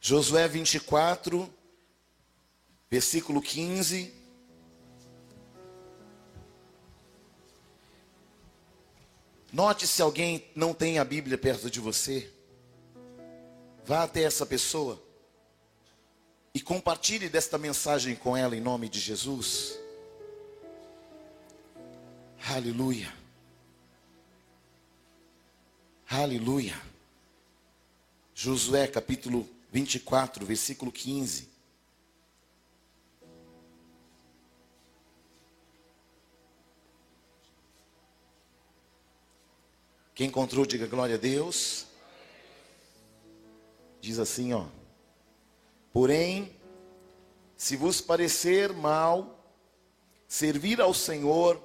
Josué 24, versículo 15. Note se alguém não tem a Bíblia perto de você. Vá até essa pessoa e compartilhe desta mensagem com ela em nome de Jesus. Aleluia. Aleluia. Josué capítulo 24, versículo 15. Quem encontrou, diga glória a Deus. Diz assim, ó. Porém, se vos parecer mal servir ao Senhor,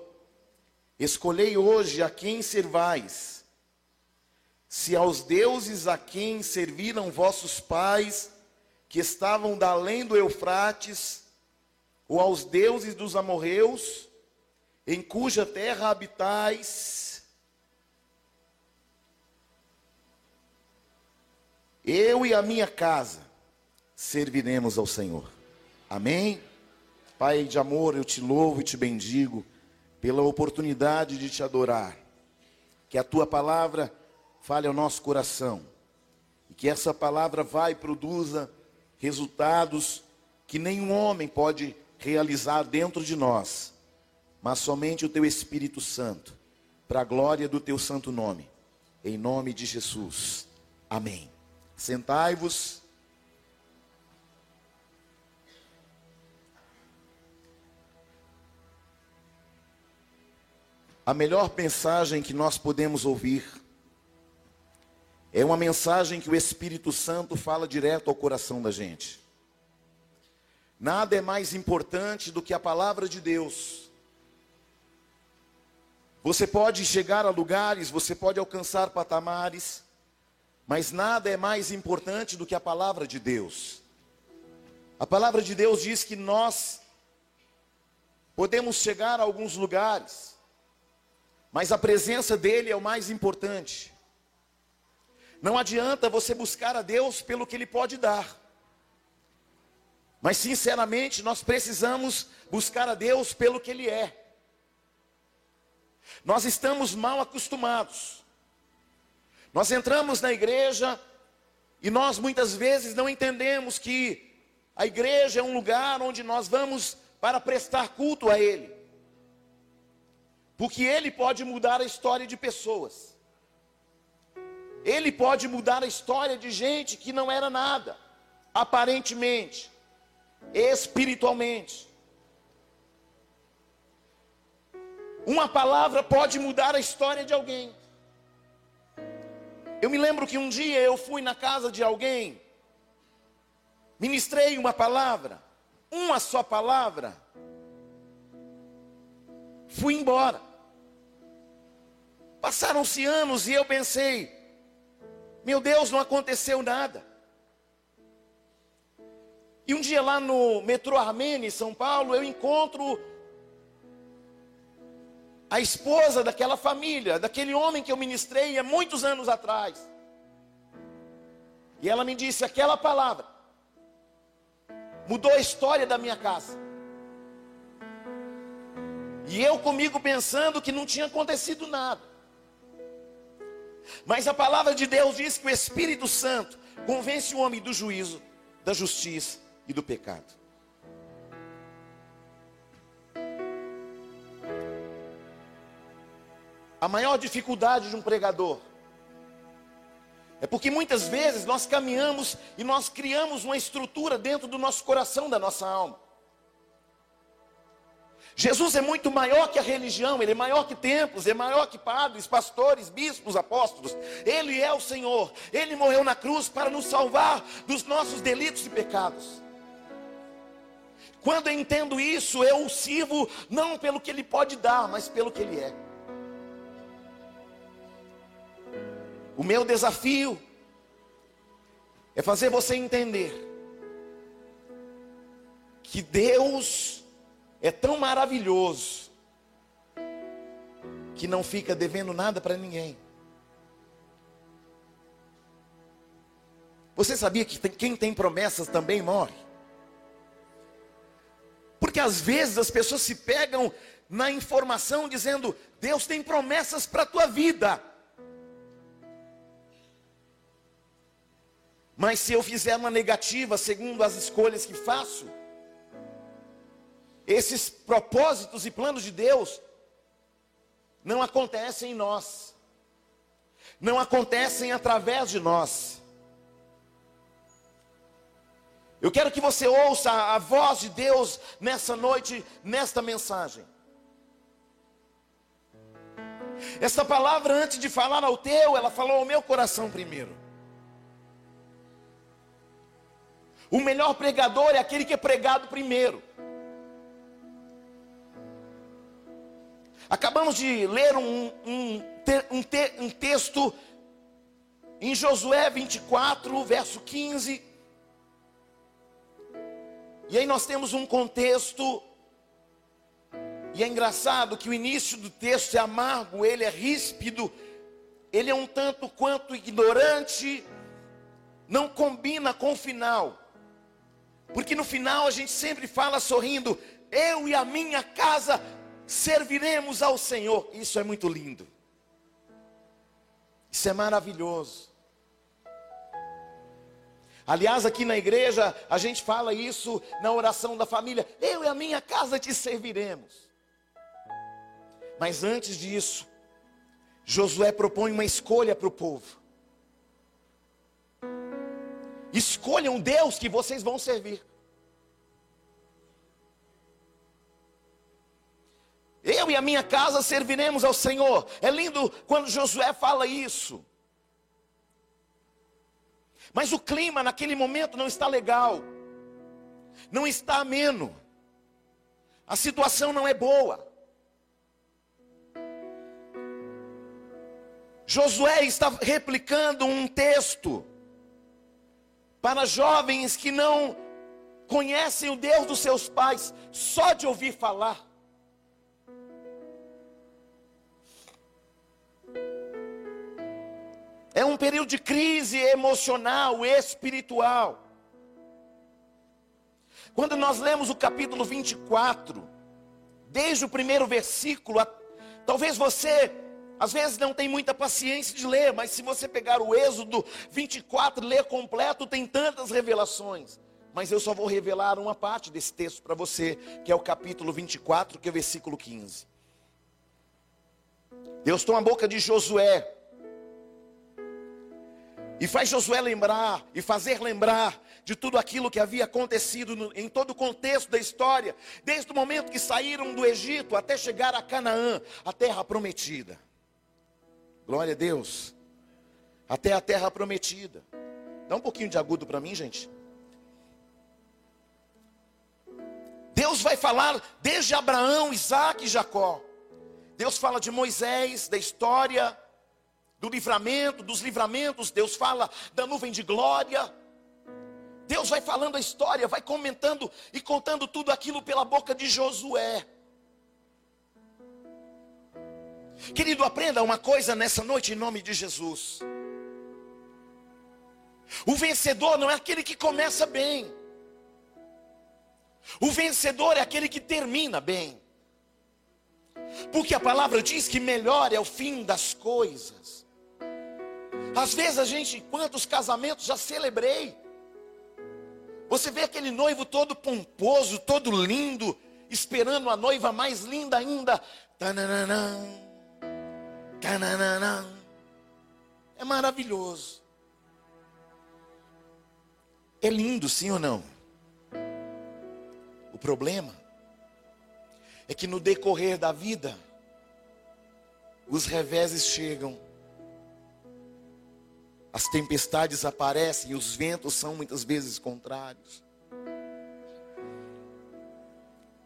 escolhei hoje a quem servais. Se aos deuses a quem serviram vossos pais, que estavam da além do Eufrates, ou aos deuses dos amorreus, em cuja terra habitais, eu e a minha casa serviremos ao Senhor. Amém? Pai de amor, eu te louvo e te bendigo pela oportunidade de te adorar. Que a tua palavra fale ao nosso coração. E que essa palavra vai e produza resultados que nenhum homem pode realizar dentro de nós, mas somente o teu Espírito Santo, para a glória do teu santo nome. Em nome de Jesus. Amém. Sentai-vos. A melhor mensagem que nós podemos ouvir é uma mensagem que o Espírito Santo fala direto ao coração da gente. Nada é mais importante do que a palavra de Deus. Você pode chegar a lugares, você pode alcançar patamares, mas nada é mais importante do que a palavra de Deus. A palavra de Deus diz que nós podemos chegar a alguns lugares, mas a presença dele é o mais importante. Não adianta você buscar a Deus pelo que ele pode dar. Mas sinceramente, nós precisamos buscar a Deus pelo que ele é. Nós estamos mal acostumados. Nós entramos na igreja e nós muitas vezes não entendemos que a igreja é um lugar onde nós vamos para prestar culto a ele. Porque Ele pode mudar a história de pessoas. Ele pode mudar a história de gente que não era nada, aparentemente, espiritualmente. Uma palavra pode mudar a história de alguém. Eu me lembro que um dia eu fui na casa de alguém, ministrei uma palavra, uma só palavra, fui embora. Passaram-se anos e eu pensei, meu Deus, não aconteceu nada. E um dia lá no metrô Armênia, em São Paulo, eu encontro a esposa daquela família, daquele homem que eu ministrei há muitos anos atrás. E ela me disse aquela palavra, mudou a história da minha casa. E eu comigo pensando que não tinha acontecido nada. Mas a palavra de Deus diz que o Espírito Santo convence o homem do juízo, da justiça e do pecado. A maior dificuldade de um pregador é porque muitas vezes nós caminhamos e nós criamos uma estrutura dentro do nosso coração, da nossa alma. Jesus é muito maior que a religião, ele é maior que templos, é maior que padres, pastores, bispos, apóstolos. Ele é o Senhor. Ele morreu na cruz para nos salvar dos nossos delitos e pecados. Quando eu entendo isso, eu o sirvo não pelo que ele pode dar, mas pelo que ele é. O meu desafio é fazer você entender que Deus é tão maravilhoso que não fica devendo nada para ninguém. Você sabia que tem, quem tem promessas também morre? Porque às vezes as pessoas se pegam na informação dizendo: Deus tem promessas para a tua vida. Mas se eu fizer uma negativa segundo as escolhas que faço, esses propósitos e planos de Deus não acontecem em nós, não acontecem através de nós. Eu quero que você ouça a voz de Deus nessa noite, nesta mensagem. Esta palavra, antes de falar ao teu, ela falou ao meu coração primeiro. O melhor pregador é aquele que é pregado primeiro. Acabamos de ler um, um, um, te, um texto em Josué 24, verso 15. E aí nós temos um contexto, e é engraçado que o início do texto é amargo, ele é ríspido, ele é um tanto quanto ignorante, não combina com o final. Porque no final a gente sempre fala sorrindo: eu e a minha casa serviremos ao Senhor. Isso é muito lindo. Isso é maravilhoso. Aliás, aqui na igreja, a gente fala isso na oração da família: eu e a minha casa te serviremos. Mas antes disso, Josué propõe uma escolha para o povo. Escolham Deus que vocês vão servir. Eu e a minha casa serviremos ao Senhor. É lindo quando Josué fala isso. Mas o clima naquele momento não está legal. Não está ameno. A situação não é boa. Josué está replicando um texto para jovens que não conhecem o Deus dos seus pais, só de ouvir falar. É um período de crise emocional, espiritual. Quando nós lemos o capítulo 24, desde o primeiro versículo, talvez você às vezes não tem muita paciência de ler, mas se você pegar o Êxodo 24 e ler completo, tem tantas revelações. Mas eu só vou revelar uma parte desse texto para você, que é o capítulo 24, que é o versículo 15. Deus toma a boca de Josué e faz Josué lembrar e fazer lembrar de tudo aquilo que havia acontecido no, em todo o contexto da história, desde o momento que saíram do Egito até chegar a Canaã, a terra prometida. Glória a Deus. Até a terra prometida. Dá um pouquinho de agudo para mim, gente. Deus vai falar desde Abraão, Isaac e Jacó. Deus fala de Moisés, da história, do livramento, dos livramentos. Deus fala da nuvem de glória. Deus vai falando a história, vai comentando e contando tudo aquilo pela boca de Josué. Querido, aprenda uma coisa nessa noite em nome de Jesus. O vencedor não é aquele que começa bem. O vencedor é aquele que termina bem. Porque a palavra diz que melhor é o fim das coisas. Às vezes a gente, quantos casamentos já celebrei. Você vê aquele noivo todo pomposo, todo lindo, esperando a noiva mais linda ainda. É maravilhoso. É lindo, sim ou não? O problema é que no decorrer da vida, os reveses chegam, as tempestades aparecem, e os ventos são muitas vezes contrários.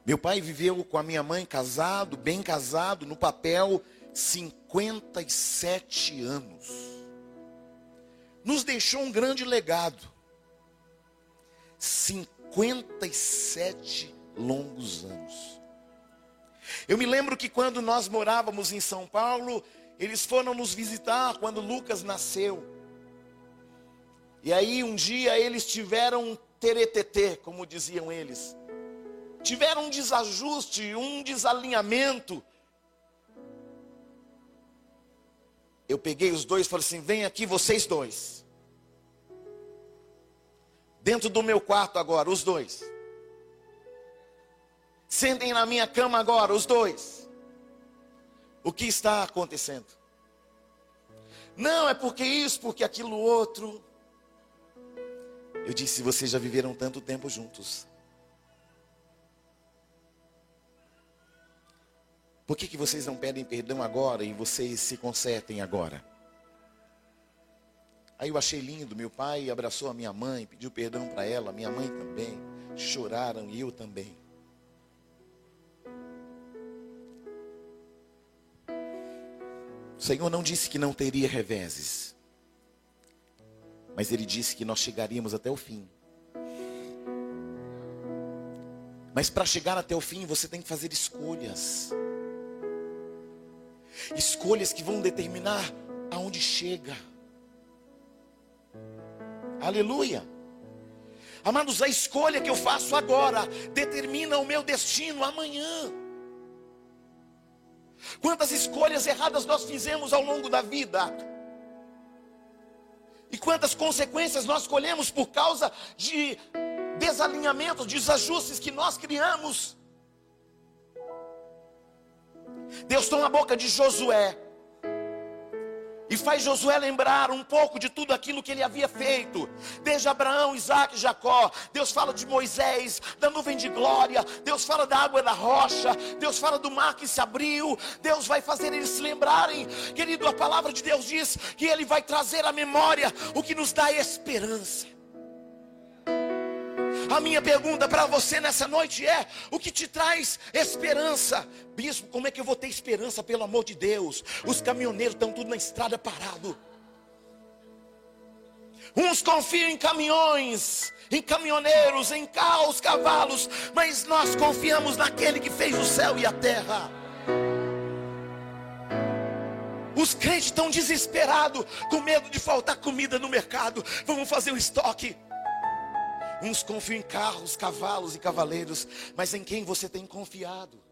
Meu pai viveu com a minha mãe casado, bem casado, no papel, 57 anos. Nos deixou um grande legado. 57 longos anos. Eu me lembro que quando nós morávamos em São Paulo, eles foram nos visitar quando Lucas nasceu. E aí um dia eles tiveram um teretetê, como diziam eles. Tiveram um desajuste, um desalinhamento. Eu peguei os dois e falei assim: vem aqui vocês dois. Dentro do meu quarto agora, os dois. Sentem na minha cama agora, os dois. O que está acontecendo? Não, é porque isso, porque aquilo outro. Eu disse: vocês já viveram tanto tempo juntos. Por que, que vocês não pedem perdão agora e vocês se consertem agora? Aí eu achei lindo, meu pai abraçou a minha mãe, pediu perdão para ela, minha mãe também. Choraram e eu também. O Senhor não disse que não teria reveses, mas Ele disse que nós chegaríamos até o fim. Mas para chegar até o fim, você tem que fazer escolhas. Escolhas que vão determinar aonde chega. Aleluia. Amados, a escolha que eu faço agora determina o meu destino amanhã. Quantas escolhas erradas nós fizemos ao longo da vida? E quantas consequências nós colhemos por causa de desalinhamentos, desajustes que nós criamos? Deus toma a boca de Josué e faz Josué lembrar um pouco de tudo aquilo que ele havia feito, desde Abraão, Isaac e Jacó. Deus fala de Moisés, da nuvem de glória. Deus fala da água da rocha. Deus fala do mar que se abriu. Deus vai fazer eles se lembrarem. Querido, a palavra de Deus diz que Ele vai trazer à memória o que nos dá esperança. A minha pergunta para você nessa noite é: o que te traz esperança? Bispo, como é que eu vou ter esperança, pelo amor de Deus? Os caminhoneiros estão tudo na estrada parado. Uns confiam em caminhões, em caminhoneiros, em carros, cavalos, mas nós confiamos naquele que fez o céu e a terra. Os crentes estão desesperados, com medo de faltar comida no mercado. Vamos fazer o estoque. Uns confiam em carros, cavalos e cavaleiros, mas em quem você tem confiado?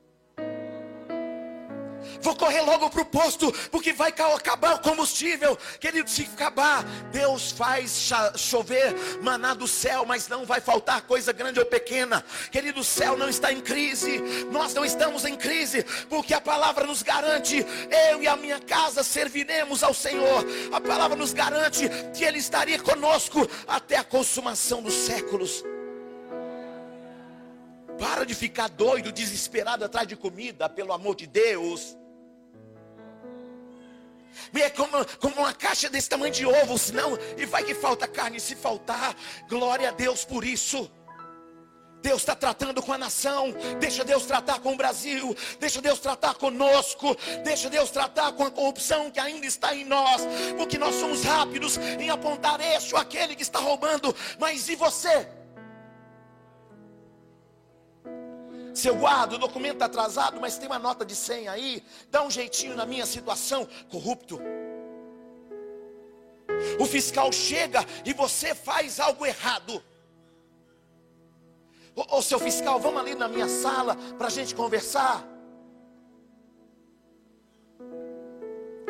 Vou correr logo para o posto, porque vai acabar o combustível. Querido, se acabar, Deus faz chover maná do céu, mas não vai faltar coisa grande ou pequena. Querido, o céu não está em crise, nós não estamos em crise, porque a palavra nos garante: eu e a minha casa serviremos ao Senhor. A palavra nos garante que Ele estaria conosco até a consumação dos séculos. Para de ficar doido, desesperado atrás de comida, pelo amor de Deus. É como, como uma caixa desse tamanho de ovo, senão, e vai que falta carne. Se faltar, glória a Deus por isso. Deus está tratando com a nação, deixa Deus tratar com o Brasil, deixa Deus tratar conosco, deixa Deus tratar com a corrupção que ainda está em nós, porque nós somos rápidos em apontar este ou aquele que está roubando, mas e você? Se eu guardo o documento atrasado, mas tem uma nota de 100 aí, dá um jeitinho na minha situação, corrupto. O fiscal chega e você faz algo errado. Ô, ô seu fiscal, vamos ali na minha sala para a gente conversar.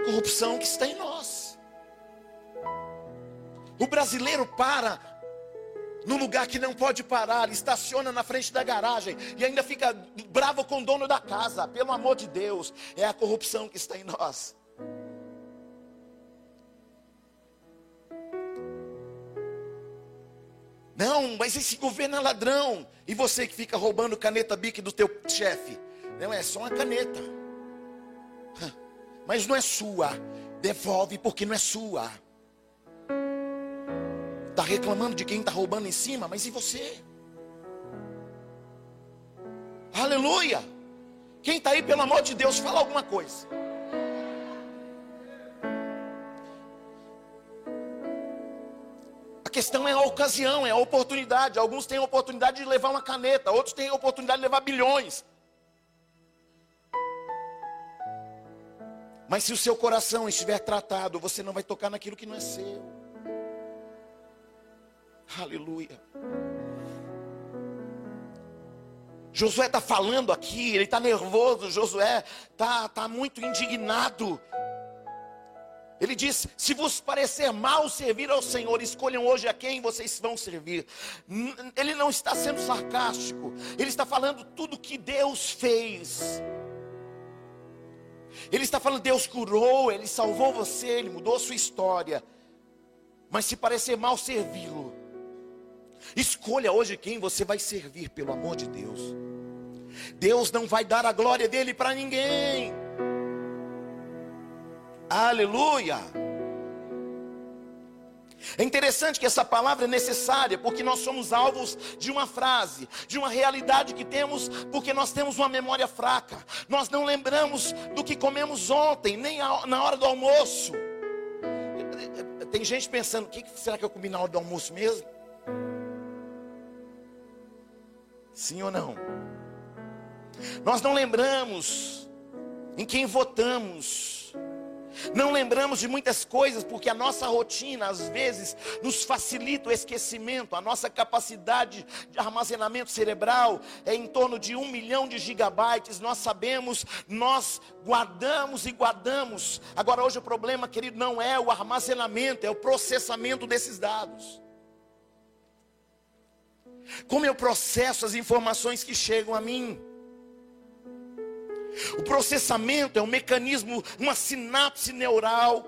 Corrupção que está em nós. O brasileiro para no lugar que não pode parar, estaciona na frente da garagem e ainda fica bravo com o dono da casa. Pelo amor de Deus, é a corrupção que está em nós. Não, mas esse governo é ladrão. E você que fica roubando caneta bique do teu chefe? Não, é só uma caneta. Mas não é sua. Devolve porque não é sua está reclamando de quem está roubando em cima, mas e você? Aleluia! Quem está aí, pelo amor de Deus, fala alguma coisa. A questão é a ocasião, é a oportunidade. Alguns têm a oportunidade de levar uma caneta, outros têm a oportunidade de levar bilhões. Mas se o seu coração estiver tratado, você não vai tocar naquilo que não é seu. Aleluia. Josué está falando aqui, ele está nervoso, Josué está tá muito indignado. Ele diz: Se vos parecer mal servir ao Senhor, escolham hoje a quem vocês vão servir. Ele não está sendo sarcástico, ele está falando tudo que Deus fez. Ele está falando: Deus curou, Ele salvou você, Ele mudou a sua história. Mas se parecer mal servi-lo, escolha hoje quem você vai servir, pelo amor de Deus. Deus não vai dar a glória dele para ninguém. Aleluia. É interessante que essa palavra é necessária, porque nós somos alvos de uma frase, de uma realidade que temos, porque nós temos uma memória fraca. Nós não lembramos do que comemos ontem, nem na hora do almoço. Tem gente pensando: o que será que eu comi na hora do almoço mesmo? Sim ou não? Nós não lembramos em quem votamos. Não lembramos de muitas coisas porque a nossa rotina às vezes nos facilita o esquecimento. A nossa capacidade de armazenamento cerebral é em torno de um milhão de gigabytes. Nós sabemos, nós guardamos e guardamos. Agora, hoje o problema, querido, não é o armazenamento, é o processamento desses dados. Como eu processo as informações que chegam a mim? O processamento é um mecanismo, uma sinapse neural,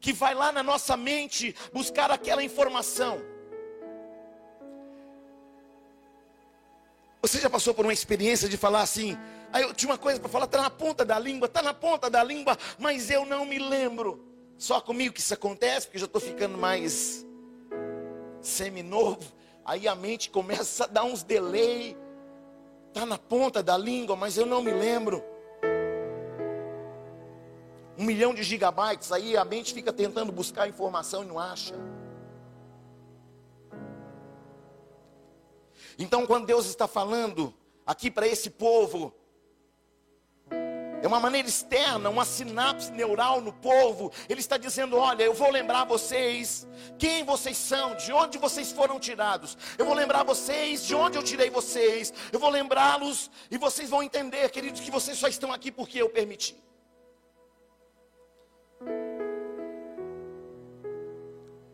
que vai lá na nossa mente buscar aquela informação. Você já passou por uma experiência de falar assim? Aí eu tinha uma coisa para falar, está na ponta da língua, está na ponta da língua, mas eu não me lembro. Só comigo que isso acontece, porque já estou ficando mais semi-novo. Aí a mente começa a dar uns delay Está na ponta da língua, mas eu não me lembro. Um milhão de gigabytes, aí a mente fica tentando buscar informação e não acha. Então, quando Deus está falando aqui para esse povo, é uma maneira externa, uma sinapse neural no povo. Ele está dizendo: Olha, eu vou lembrar vocês quem vocês são, de onde vocês foram tirados. Eu vou lembrar vocês de onde eu tirei vocês. Eu vou lembrá-los e vocês vão entender, queridos, que vocês só estão aqui porque eu permiti.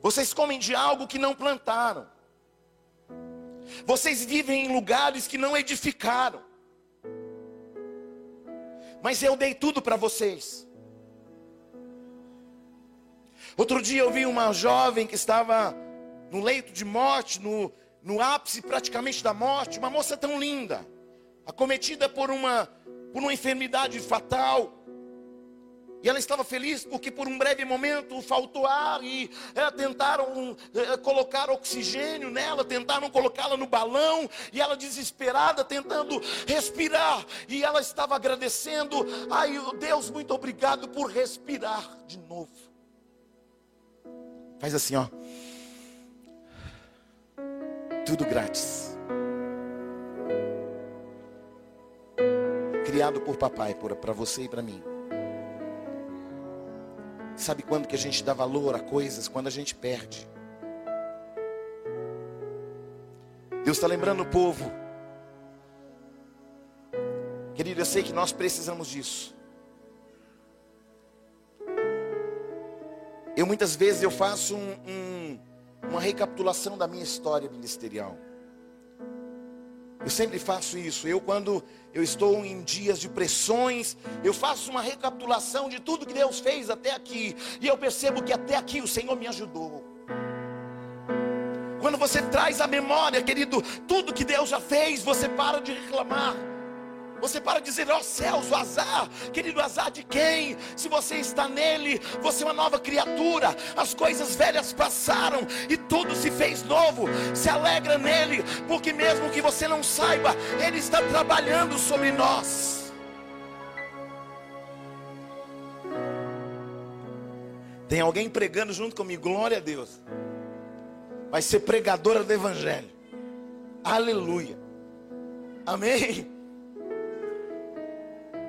Vocês comem de algo que não plantaram. Vocês vivem em lugares que não edificaram mas eu dei tudo para vocês. Outro dia eu vi uma jovem que estava no leito de morte, no, no ápice praticamente da morte, uma moça tão linda, acometida por uma, por uma enfermidade fatal. E ela estava feliz porque por um breve momento faltou ar e é, tentaram é, colocar oxigênio nela, tentaram colocá-la no balão e ela desesperada tentando respirar. E ela estava agradecendo, ai Deus, muito obrigado por respirar de novo. Faz assim, ó. Tudo grátis. Criado por papai, para você e para mim. Sabe quando que a gente dá valor a coisas? Quando a gente perde. Deus está lembrando o povo. Querido, eu sei que nós precisamos disso. Eu muitas vezes eu faço um, um, uma recapitulação da minha história ministerial. Eu sempre faço isso. Eu, quando eu estou em dias de pressões, eu faço uma recapitulação de tudo que Deus fez até aqui. E eu percebo que até aqui o Senhor me ajudou. Quando você traz a memória, querido, tudo que Deus já fez, você para de reclamar. Você para de dizer, ó oh, céus, o azar, querido, azar de quem? Se você está nele, você é uma nova criatura. As coisas velhas passaram e tudo se fez novo. Se alegra nele, porque mesmo que você não saiba, ele está trabalhando sobre nós. Tem alguém pregando junto comigo, glória a Deus. Vai ser pregadora do Evangelho. Aleluia. Amém.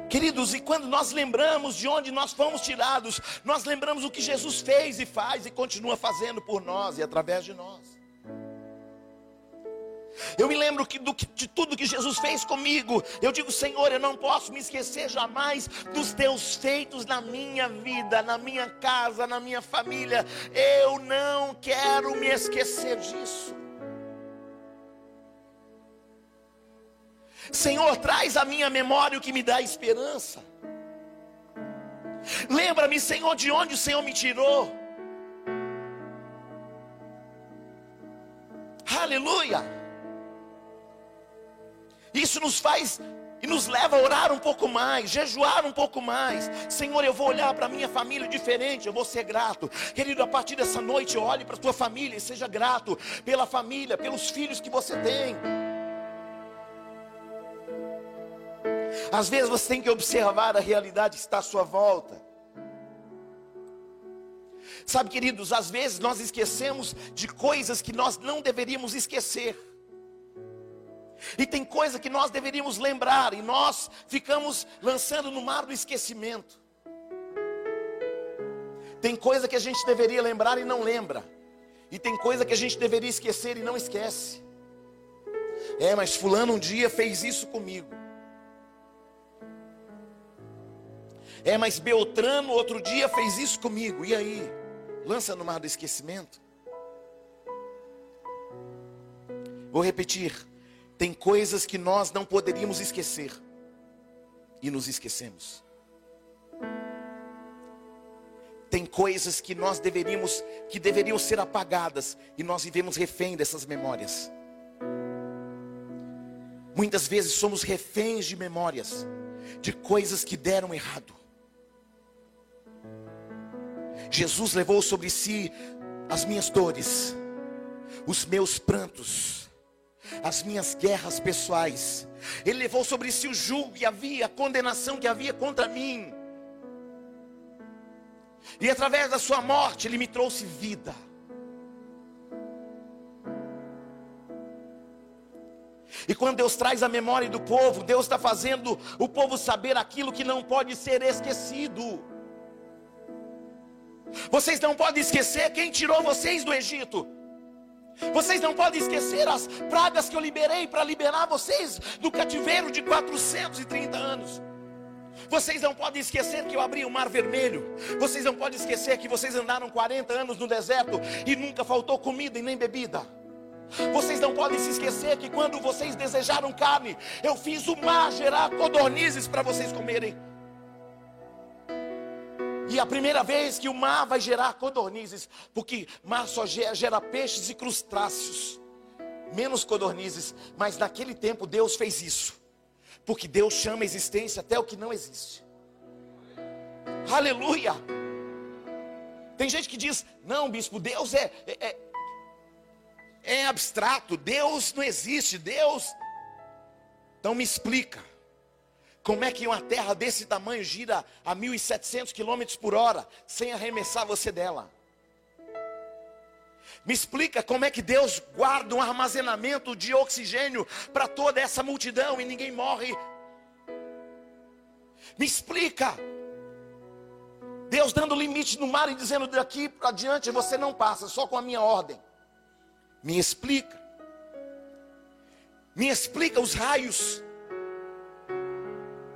Queridos, e quando nós lembramos de onde nós fomos tirados, nós lembramos o que Jesus fez e faz e continua fazendo por nós e através de nós. Eu me lembro que, do, de tudo que Jesus fez comigo. Eu digo, Senhor, eu não posso me esquecer jamais dos teus feitos na minha vida, na minha casa, na minha família. Eu não quero me esquecer disso. Senhor, traz à minha memória o que me dá esperança. Lembra-me, Senhor, de onde o Senhor me tirou. Aleluia. Isso nos faz e nos leva a orar um pouco mais, jejuar um pouco mais. Senhor, eu vou olhar para minha família diferente, eu vou ser grato. Querido, a partir dessa noite, olhe para a tua família e seja grato pela família, pelos filhos que você tem. Às vezes você tem que observar a realidade que está à sua volta. Sabe, queridos, às vezes nós esquecemos de coisas que nós não deveríamos esquecer. E tem coisa que nós deveríamos lembrar e nós ficamos lançando no mar do esquecimento. Tem coisa que a gente deveria lembrar e não lembra. E tem coisa que a gente deveria esquecer e não esquece. É, mas fulano um dia fez isso comigo. É, mas Beltrano outro dia fez isso comigo. E aí? Lança no mar do esquecimento. Vou repetir. Tem coisas que nós não poderíamos esquecer. E nos esquecemos. Tem coisas que nós deveríamos, que deveriam ser apagadas. E nós vivemos refém dessas memórias. Muitas vezes somos reféns de memórias, de coisas que deram errado. Jesus levou sobre si as minhas dores, os meus prantos, as minhas guerras pessoais. Ele levou sobre si o julgo que havia, a condenação que havia contra mim. E através da sua morte, ele me trouxe vida. E quando Deus traz a memória do povo, Deus está fazendo o povo saber aquilo que não pode ser esquecido. Vocês não podem esquecer quem tirou vocês do Egito. Vocês não podem esquecer as pragas que eu liberei para liberar vocês do cativeiro de 430 anos. Vocês não podem esquecer que eu abri o mar vermelho. Vocês não podem esquecer que vocês andaram 40 anos no deserto e nunca faltou comida e nem bebida. Vocês não podem se esquecer que quando vocês desejaram carne, eu fiz o mar gerar codornizes para vocês comerem. E a primeira vez que o mar vai gerar codornizes, porque mar só gera, peixes e crustáceos, menos codornizes. Mas naquele tempo Deus fez isso, porque Deus chama a existência até o que não existe. Aleluia! Tem gente que diz: não, bispo, Deus é, é, é, é abstrato, Deus não existe, Deus. Então me explica. Como é que uma terra desse tamanho gira a 1.700 km por hora sem arremessar você dela? Me explica como é que Deus guarda um armazenamento de oxigênio para toda essa multidão e ninguém morre. Me explica. Deus dando limite no mar e dizendo daqui para diante você não passa, só com a minha ordem. Me explica. Me explica os raios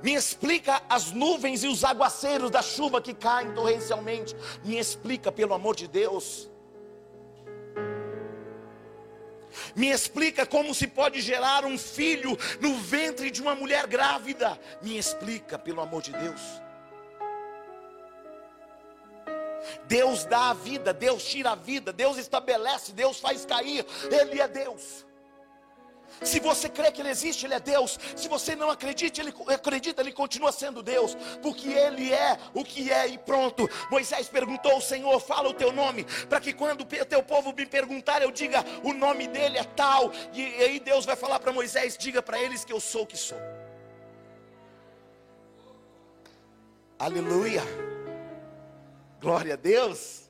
me explica as nuvens e os aguaceiros da chuva que caem torrencialmente. Me explica, pelo amor de Deus. Me explica como se pode gerar um filho no ventre de uma mulher grávida. Me explica, pelo amor de Deus. Deus dá a vida, Deus tira a vida, Deus estabelece, Deus faz cair. Ele é Deus. Se você crê que Ele existe, Ele é Deus. Se você não acredita, Ele acredita, Ele continua sendo Deus, porque Ele é o que é e pronto. Moisés perguntou ao Senhor: fala o teu nome, para que quando o teu povo me perguntar, eu diga o nome dele é tal. E, e aí Deus vai falar para Moisés: diga para eles que eu sou o que sou. Aleluia. Glória a Deus.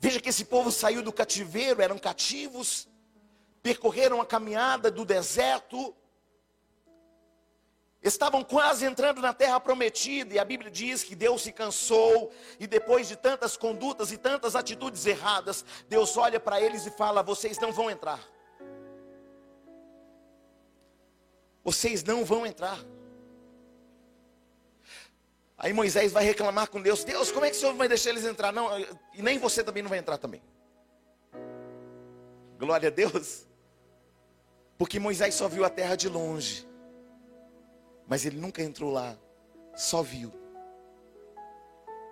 Veja que esse povo saiu do cativeiro, eram cativos, percorreram a caminhada do deserto, estavam quase entrando na terra prometida, e a Bíblia diz que Deus se cansou, e depois de tantas condutas e tantas atitudes erradas, Deus olha para eles e fala: Vocês não vão entrar. Vocês não vão entrar. Aí Moisés vai reclamar com Deus: Deus, como é que o Senhor vai deixar eles entrar? Não, e nem você também não vai entrar também. Glória a Deus. Porque Moisés só viu a terra de longe. Mas ele nunca entrou lá, só viu.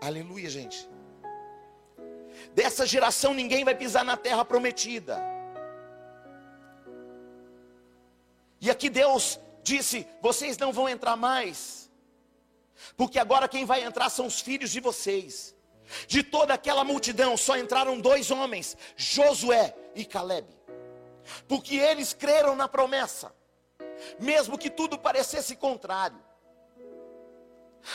Aleluia, gente. Dessa geração ninguém vai pisar na terra prometida. E aqui Deus disse: vocês não vão entrar mais, porque agora quem vai entrar são os filhos de vocês. De toda aquela multidão só entraram dois homens, Josué e Caleb, porque eles creram na promessa mesmo que tudo parecesse contrário.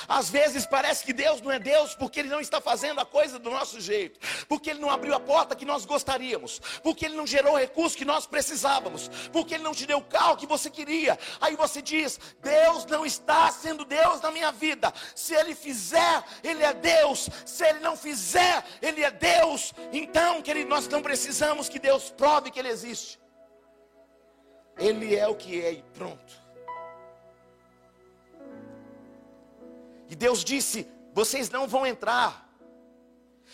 Às vezes parece que Deus não é Deus porque Ele não está fazendo a coisa do nosso jeito, porque Ele não abriu a porta que nós gostaríamos, porque Ele não gerou o recurso que nós precisávamos, porque Ele não te deu o carro que você queria. Aí você diz: Deus não está sendo Deus na minha vida. Se Ele fizer, Ele é Deus. Se Ele não fizer, Ele é Deus. Então, querido, nós não precisamos que Deus prove que Ele existe. Ele é o que é e pronto. E Deus disse: vocês não vão entrar,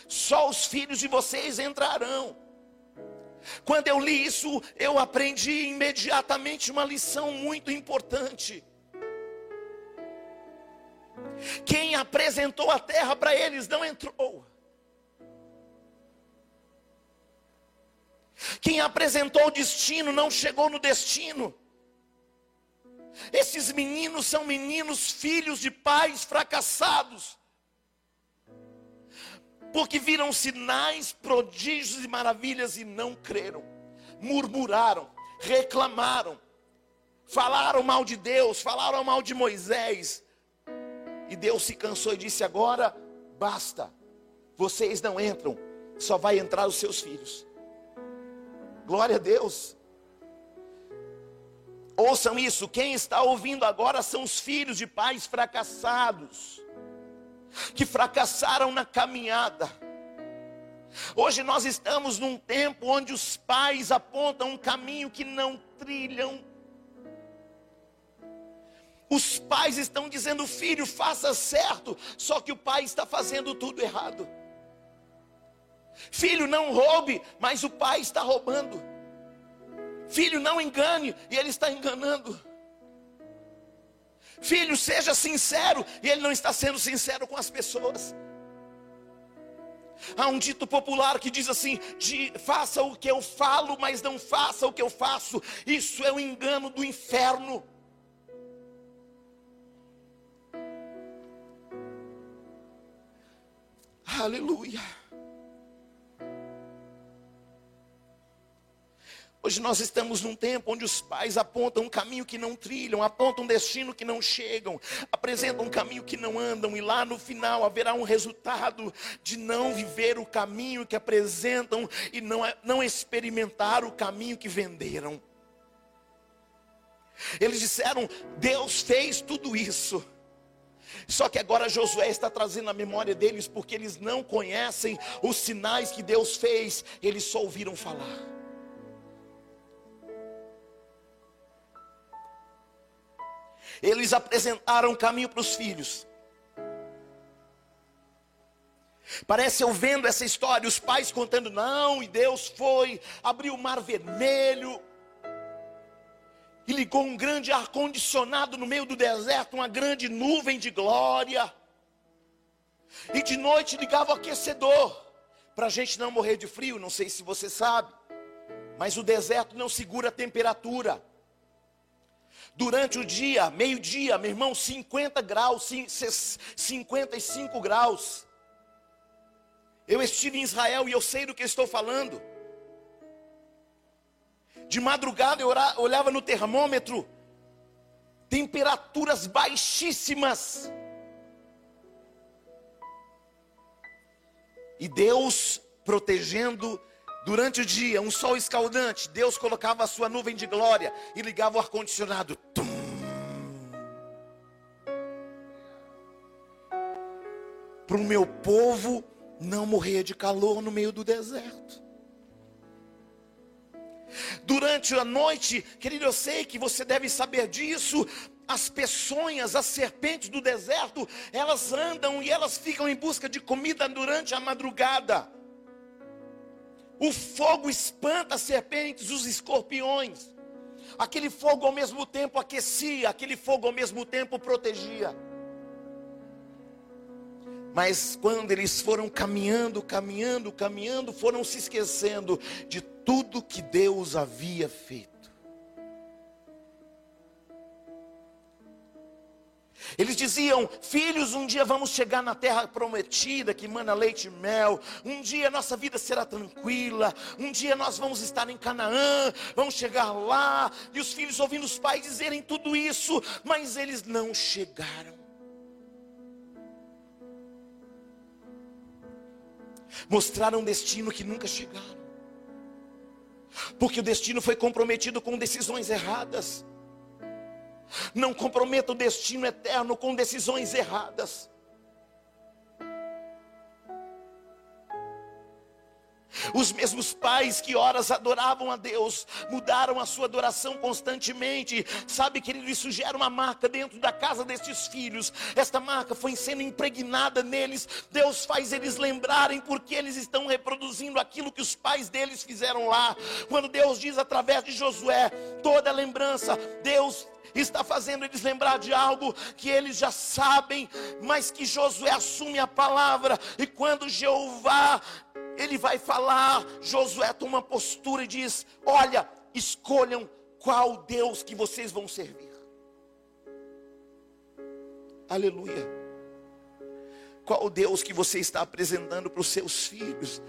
só os filhos de vocês entrarão. Quando eu li isso, eu aprendi imediatamente uma lição muito importante. Quem apresentou a terra para eles não entrou. Quem apresentou o destino não chegou no destino. Esses meninos são meninos filhos de pais fracassados. Porque viram sinais, prodígios e maravilhas e não creram. Murmuraram, reclamaram, falaram mal de Deus, falaram mal de Moisés. E Deus se cansou e disse: Agora basta, vocês não entram, só vai entrar os seus filhos. Glória a Deus. Ouçam isso, quem está ouvindo agora são os filhos de pais fracassados, que fracassaram na caminhada. Hoje nós estamos num tempo onde os pais apontam um caminho que não trilham. Os pais estão dizendo, filho, faça certo, só que o pai está fazendo tudo errado. Filho, não roube, mas o pai está roubando. Filho, não engane, e ele está enganando. Filho, seja sincero, e ele não está sendo sincero com as pessoas. Há um dito popular que diz assim: de, faça o que eu falo, mas não faça o que eu faço. Isso é o engano do inferno. Aleluia. Hoje nós estamos num tempo onde os pais apontam um caminho que não trilham, apontam um destino que não chegam, apresentam um caminho que não andam, e lá no final haverá um resultado de não viver o caminho que apresentam e não, não experimentar o caminho que venderam. Eles disseram: Deus fez tudo isso. Só que agora Josué está trazendo a memória deles, porque eles não conhecem os sinais que Deus fez, eles só ouviram falar. Eles apresentaram o caminho para os filhos. Parece eu vendo essa história, os pais contando, não, e Deus foi, abriu o mar vermelho, e ligou um grande ar-condicionado no meio do deserto, uma grande nuvem de glória, e de noite ligava o aquecedor, para a gente não morrer de frio, não sei se você sabe, mas o deserto não segura a temperatura. Durante o dia, meio-dia, meu irmão, 50 graus, 55 graus. Eu estive em Israel e eu sei do que estou falando. De madrugada eu olhava no termômetro, temperaturas baixíssimas. E Deus protegendo Durante o dia, um sol escaldante, Deus colocava a sua nuvem de glória e ligava o ar-condicionado. Para o meu povo não morrer de calor no meio do deserto. Durante a noite, querido, eu sei que você deve saber disso. As peçonhas, as serpentes do deserto, elas andam e elas ficam em busca de comida durante a madrugada. O fogo espanta as serpentes, os escorpiões. Aquele fogo ao mesmo tempo aquecia, aquele fogo ao mesmo tempo protegia. Mas quando eles foram caminhando, caminhando, caminhando, foram se esquecendo de tudo que Deus havia feito. Eles diziam: Filhos, um dia vamos chegar na terra prometida que mana leite e mel. Um dia nossa vida será tranquila. Um dia nós vamos estar em Canaã. Vamos chegar lá. E os filhos ouvindo os pais dizerem tudo isso, mas eles não chegaram. Mostraram um destino que nunca chegaram. Porque o destino foi comprometido com decisões erradas. Não comprometa o destino eterno com decisões erradas. Os mesmos pais que horas adoravam a Deus, mudaram a sua adoração constantemente. Sabe, querido, isso gera uma marca dentro da casa destes filhos. Esta marca foi sendo impregnada neles. Deus faz eles lembrarem porque eles estão reproduzindo aquilo que os pais deles fizeram lá. Quando Deus diz através de Josué, toda lembrança, Deus está fazendo eles lembrar de algo que eles já sabem, mas que Josué assume a palavra, e quando Jeová ele vai falar, Josué toma postura e diz: Olha, escolham qual Deus que vocês vão servir. Aleluia. Qual Deus que você está apresentando para os seus filhos?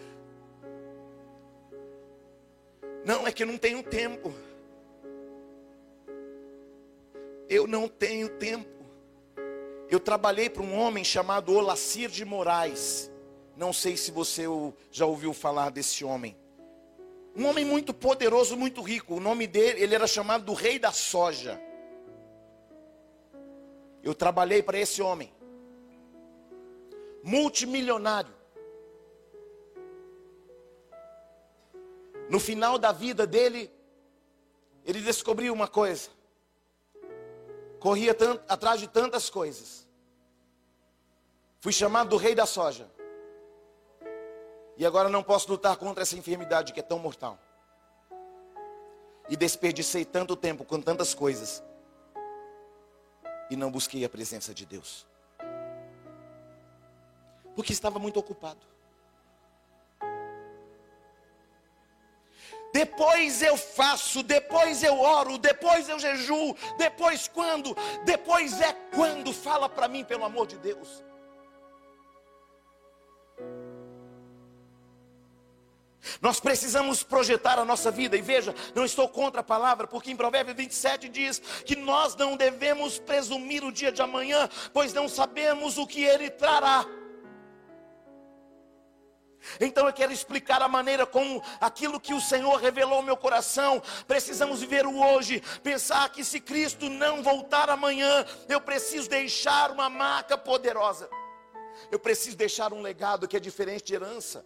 Não, é que eu não tenho tempo. Eu não tenho tempo. Eu trabalhei para um homem chamado Olacir de Moraes. Não sei se você já ouviu falar desse homem. Um homem muito poderoso, muito rico. O nome dele, ele era chamado do rei da soja. Eu trabalhei para esse homem. Multimilionário. No final da vida dele, ele descobriu uma coisa. Corria tant, atrás de tantas coisas. Fui chamado do rei da soja. E agora não posso lutar contra essa enfermidade que é tão mortal. E desperdicei tanto tempo com tantas coisas. E não busquei a presença de Deus. Porque estava muito ocupado. Depois eu faço, depois eu oro, depois eu jejuo, depois quando? Depois é quando, fala para mim, pelo amor de Deus. Nós precisamos projetar a nossa vida, e veja, não estou contra a palavra, porque em Provérbios 27 diz que nós não devemos presumir o dia de amanhã, pois não sabemos o que ele trará. Então eu quero explicar a maneira como aquilo que o Senhor revelou ao meu coração, precisamos viver o hoje, pensar que se Cristo não voltar amanhã, eu preciso deixar uma marca poderosa. Eu preciso deixar um legado que é diferente de herança.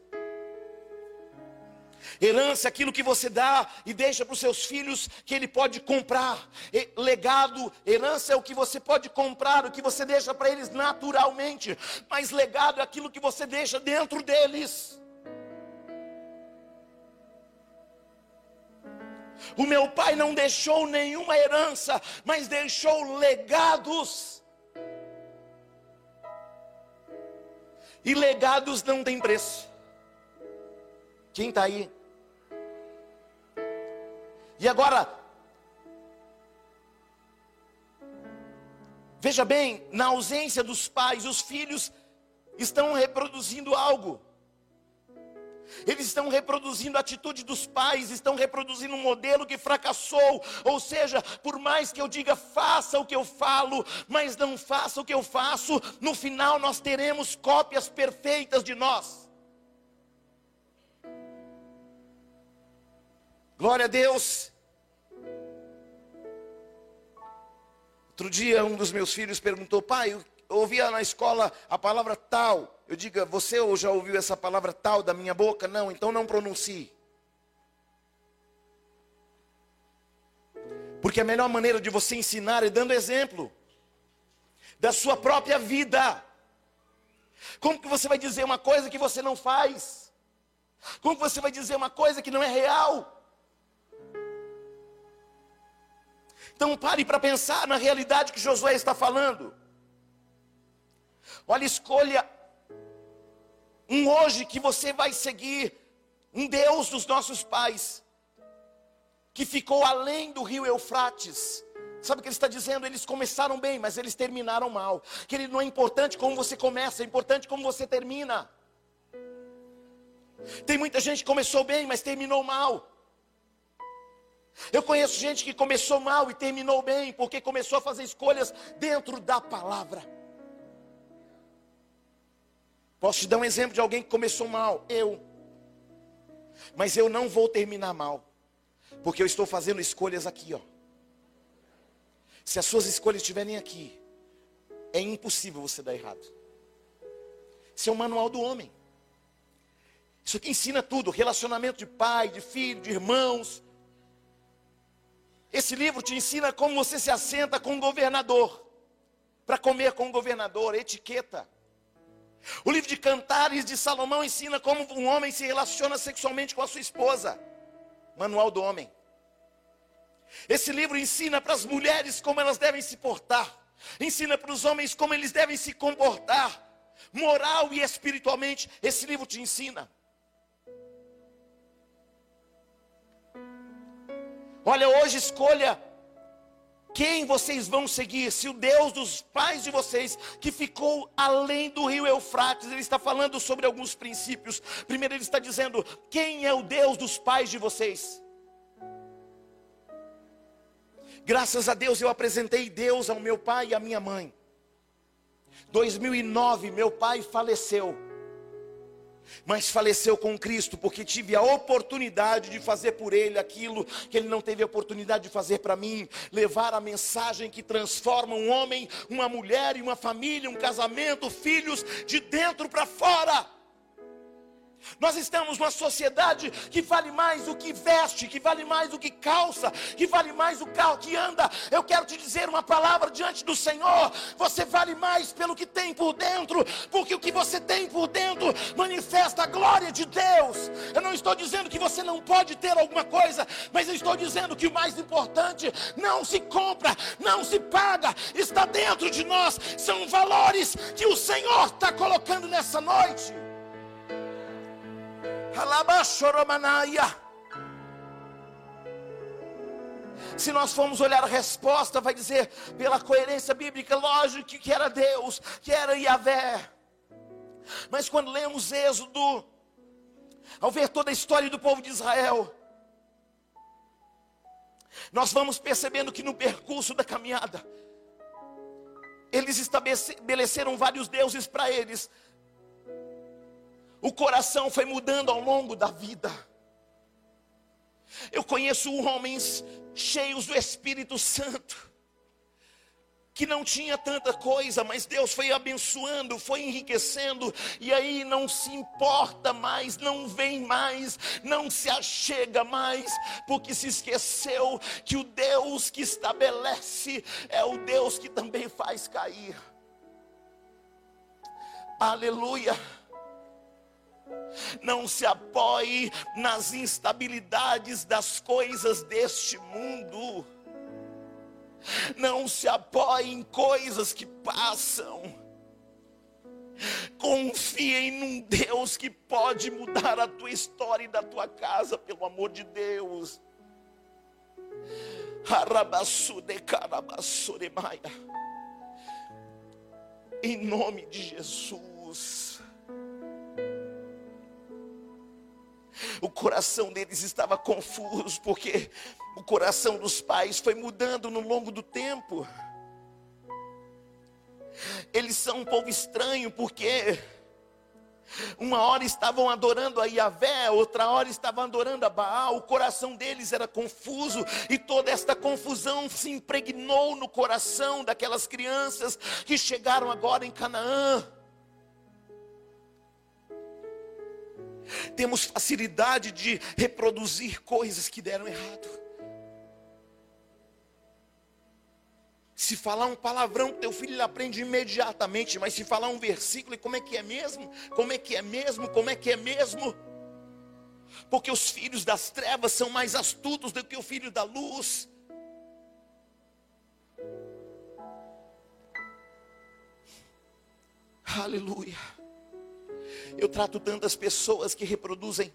Herança é aquilo que você dá e deixa para os seus filhos que ele pode comprar. Legado, herança é o que você pode comprar, o que você deixa para eles naturalmente. Mas legado é aquilo que você deixa dentro deles. O meu pai não deixou nenhuma herança, mas deixou legados. E legados não têm preço. Quem está aí? E agora, veja bem, na ausência dos pais, os filhos estão reproduzindo algo. Eles estão reproduzindo a atitude dos pais, estão reproduzindo um modelo que fracassou. Ou seja, por mais que eu diga faça o que eu falo, mas não faça o que eu faço, no final nós teremos cópias perfeitas de nós. Glória a Deus. Outro dia, um dos meus filhos perguntou: Pai, ouvia na escola a palavra tal, eu diga, você já ouviu essa palavra tal da minha boca? Não, então não pronuncie. Porque a melhor maneira de você ensinar é dando exemplo da sua própria vida. Como que você vai dizer uma coisa que você não faz? Como que você vai dizer uma coisa que não é real? Então pare para pensar na realidade que Josué está falando. Olha, escolha um hoje que você vai seguir, um Deus dos nossos pais, que ficou além do rio Eufrates. Sabe o que ele está dizendo? Eles começaram bem, mas eles terminaram mal. Que ele não é importante como você começa, é importante como você termina. Tem muita gente que começou bem, mas terminou mal. Eu conheço gente que começou mal e terminou bem, porque começou a fazer escolhas dentro da palavra. Posso te dar um exemplo de alguém que começou mal? Eu. Mas eu não vou terminar mal, porque eu estou fazendo escolhas aqui, ó. Se as suas escolhas estiverem aqui, é impossível você dar errado. Isso é o manual do homem. Isso aqui ensina tudo: relacionamento de pai, de filho, de irmãos, esse livro te ensina como você se assenta com um governador, para comer com um governador, etiqueta. O livro de Cantares de Salomão ensina como um homem se relaciona sexualmente com a sua esposa. Manual do homem. Esse livro ensina para as mulheres como elas devem se portar. Ensina para os homens como eles devem se comportar. Moral e espiritualmente, esse livro te ensina. Olha, hoje escolha quem vocês vão seguir. Se o Deus dos pais de vocês, que ficou além do rio Eufrates, ele está falando sobre alguns princípios. Primeiro, ele está dizendo: quem é o Deus dos pais de vocês? Graças a Deus eu apresentei Deus ao meu pai e à minha mãe. 2009, meu pai faleceu mas faleceu com Cristo, porque tive a oportunidade de fazer por ele aquilo que ele não teve a oportunidade de fazer para mim levar a mensagem que transforma um homem, uma mulher e uma família, um casamento, filhos, de dentro para fora. Nós estamos numa sociedade que vale mais o que veste, que vale mais o que calça, que vale mais o carro que anda. Eu quero te dizer uma palavra diante do Senhor: você vale mais pelo que tem por dentro, porque o que você tem por dentro manifesta a glória de Deus. Eu não estou dizendo que você não pode ter alguma coisa, mas eu estou dizendo que o mais importante não se compra, não se paga, está dentro de nós. São valores que o Senhor está colocando nessa noite. Se nós formos olhar a resposta, vai dizer, pela coerência bíblica, lógico que era Deus, que era Yahvé. Mas quando lemos Êxodo, ao ver toda a história do povo de Israel, nós vamos percebendo que no percurso da caminhada, eles estabeleceram vários deuses para eles, o coração foi mudando ao longo da vida. Eu conheço homens cheios do Espírito Santo, que não tinha tanta coisa, mas Deus foi abençoando, foi enriquecendo, e aí não se importa mais, não vem mais, não se achega mais, porque se esqueceu que o Deus que estabelece é o Deus que também faz cair. Aleluia. Não se apoie nas instabilidades das coisas deste mundo. Não se apoie em coisas que passam. Confie num Deus que pode mudar a tua história e da tua casa, pelo amor de Deus. Em nome de Jesus. O coração deles estava confuso, porque o coração dos pais foi mudando no longo do tempo. Eles são um povo estranho, porque Uma hora estavam adorando a Yahvé, outra hora estavam adorando a Baal. O coração deles era confuso e toda esta confusão se impregnou no coração daquelas crianças que chegaram agora em Canaã. Temos facilidade de reproduzir coisas que deram errado. Se falar um palavrão, teu filho ele aprende imediatamente, mas se falar um versículo, como é que é mesmo? Como é que é mesmo? Como é que é mesmo? Porque os filhos das trevas são mais astutos do que o filho da luz. Aleluia. Eu trato tantas pessoas que reproduzem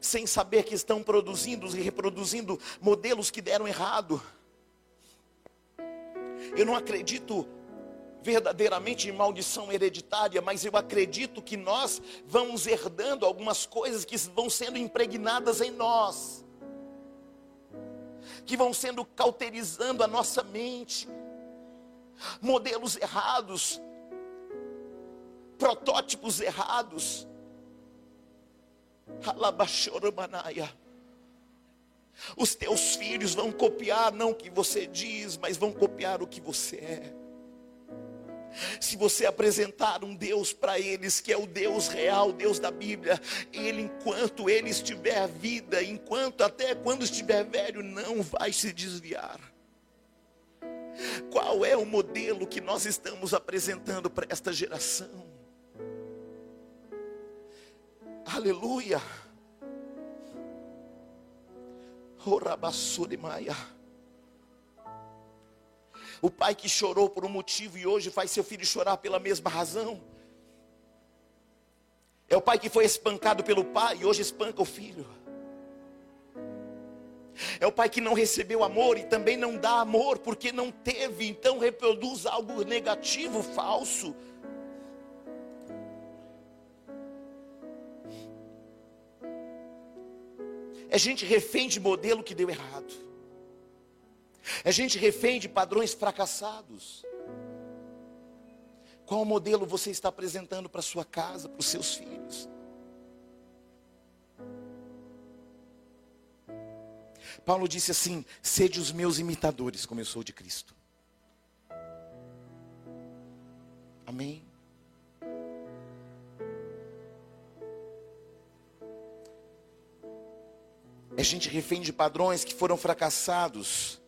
sem saber que estão produzindo e reproduzindo modelos que deram errado. Eu não acredito verdadeiramente em maldição hereditária, mas eu acredito que nós vamos herdando algumas coisas que vão sendo impregnadas em nós, que vão sendo cauterizando a nossa mente, modelos errados, protótipos errados. Os teus filhos vão copiar não o que você diz, mas vão copiar o que você é. Se você apresentar um Deus para eles, que é o Deus real, o Deus da Bíblia, ele, enquanto ele estiver vida, enquanto até quando estiver velho, não vai se desviar. Qual é o modelo que nós estamos apresentando para esta geração? Aleluia. O pai que chorou por um motivo e hoje faz seu filho chorar pela mesma razão. É o pai que foi espancado pelo pai e hoje espanca o filho. É o pai que não recebeu amor e também não dá amor porque não teve, então reproduz algo negativo, falso. É gente refém de modelo que deu errado. É gente refém de padrões fracassados. Qual modelo você está apresentando para sua casa, para os seus filhos? Paulo disse assim: sede os meus imitadores, como eu sou de Cristo. Amém? É gente refém de padrões que foram fracassados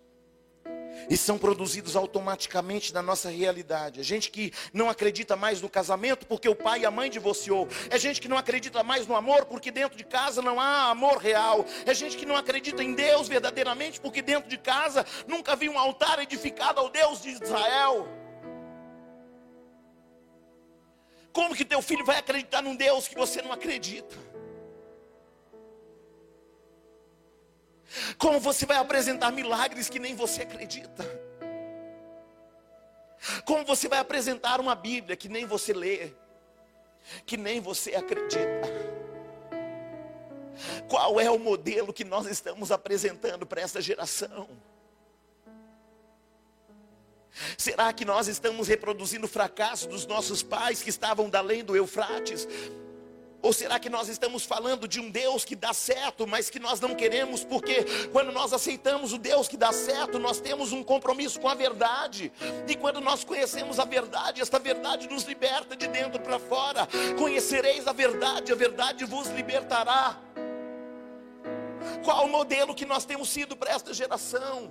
e são produzidos automaticamente na nossa realidade. É gente que não acredita mais no casamento porque o pai e a mãe divorciou. É gente que não acredita mais no amor porque dentro de casa não há amor real. É gente que não acredita em Deus verdadeiramente porque dentro de casa nunca viu um altar edificado ao Deus de Israel. Como que teu filho vai acreditar num Deus que você não acredita? Como você vai apresentar milagres que nem você acredita? Como você vai apresentar uma Bíblia que nem você lê, que nem você acredita? Qual é o modelo que nós estamos apresentando para essa geração? Será que nós estamos reproduzindo o fracasso dos nossos pais que estavam da além do Eufrates? Ou será que nós estamos falando de um Deus que dá certo, mas que nós não queremos, porque quando nós aceitamos o Deus que dá certo, nós temos um compromisso com a verdade, e quando nós conhecemos a verdade, esta verdade nos liberta de dentro para fora. Conhecereis a verdade, a verdade vos libertará. Qual o modelo que nós temos sido para esta geração?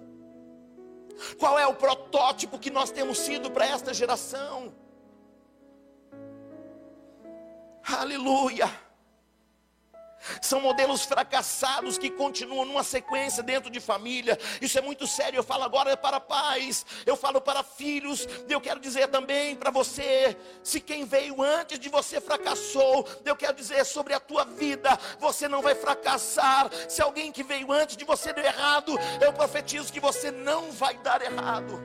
Qual é o protótipo que nós temos sido para esta geração? Aleluia. São modelos fracassados que continuam numa sequência dentro de família. Isso é muito sério. Eu falo agora para pais, eu falo para filhos. Eu quero dizer também para você: se quem veio antes de você fracassou, eu quero dizer sobre a tua vida, você não vai fracassar. Se alguém que veio antes de você deu errado, eu profetizo que você não vai dar errado.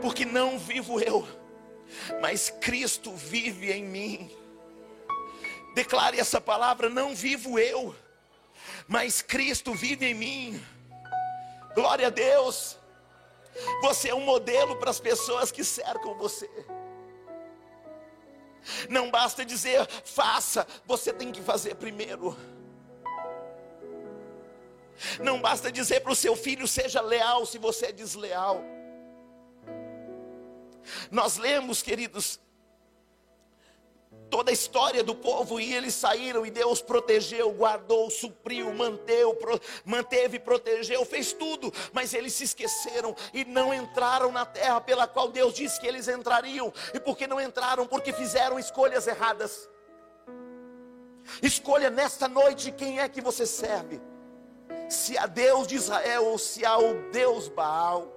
Porque não vivo eu mas Cristo vive em mim. Declare essa palavra: não vivo eu, mas Cristo vive em mim. Glória a Deus. Você é um modelo para as pessoas que cercam você. Não basta dizer faça, você tem que fazer primeiro. Não basta dizer para o seu filho seja leal se você é desleal. Nós lemos, queridos, toda a história do povo e eles saíram e Deus protegeu, guardou, supriu, manteve, manteve, protegeu, fez tudo, mas eles se esqueceram e não entraram na terra pela qual Deus disse que eles entrariam. E por que não entraram? Porque fizeram escolhas erradas. Escolha nesta noite quem é que você serve. Se a Deus de Israel ou se ao Deus Baal.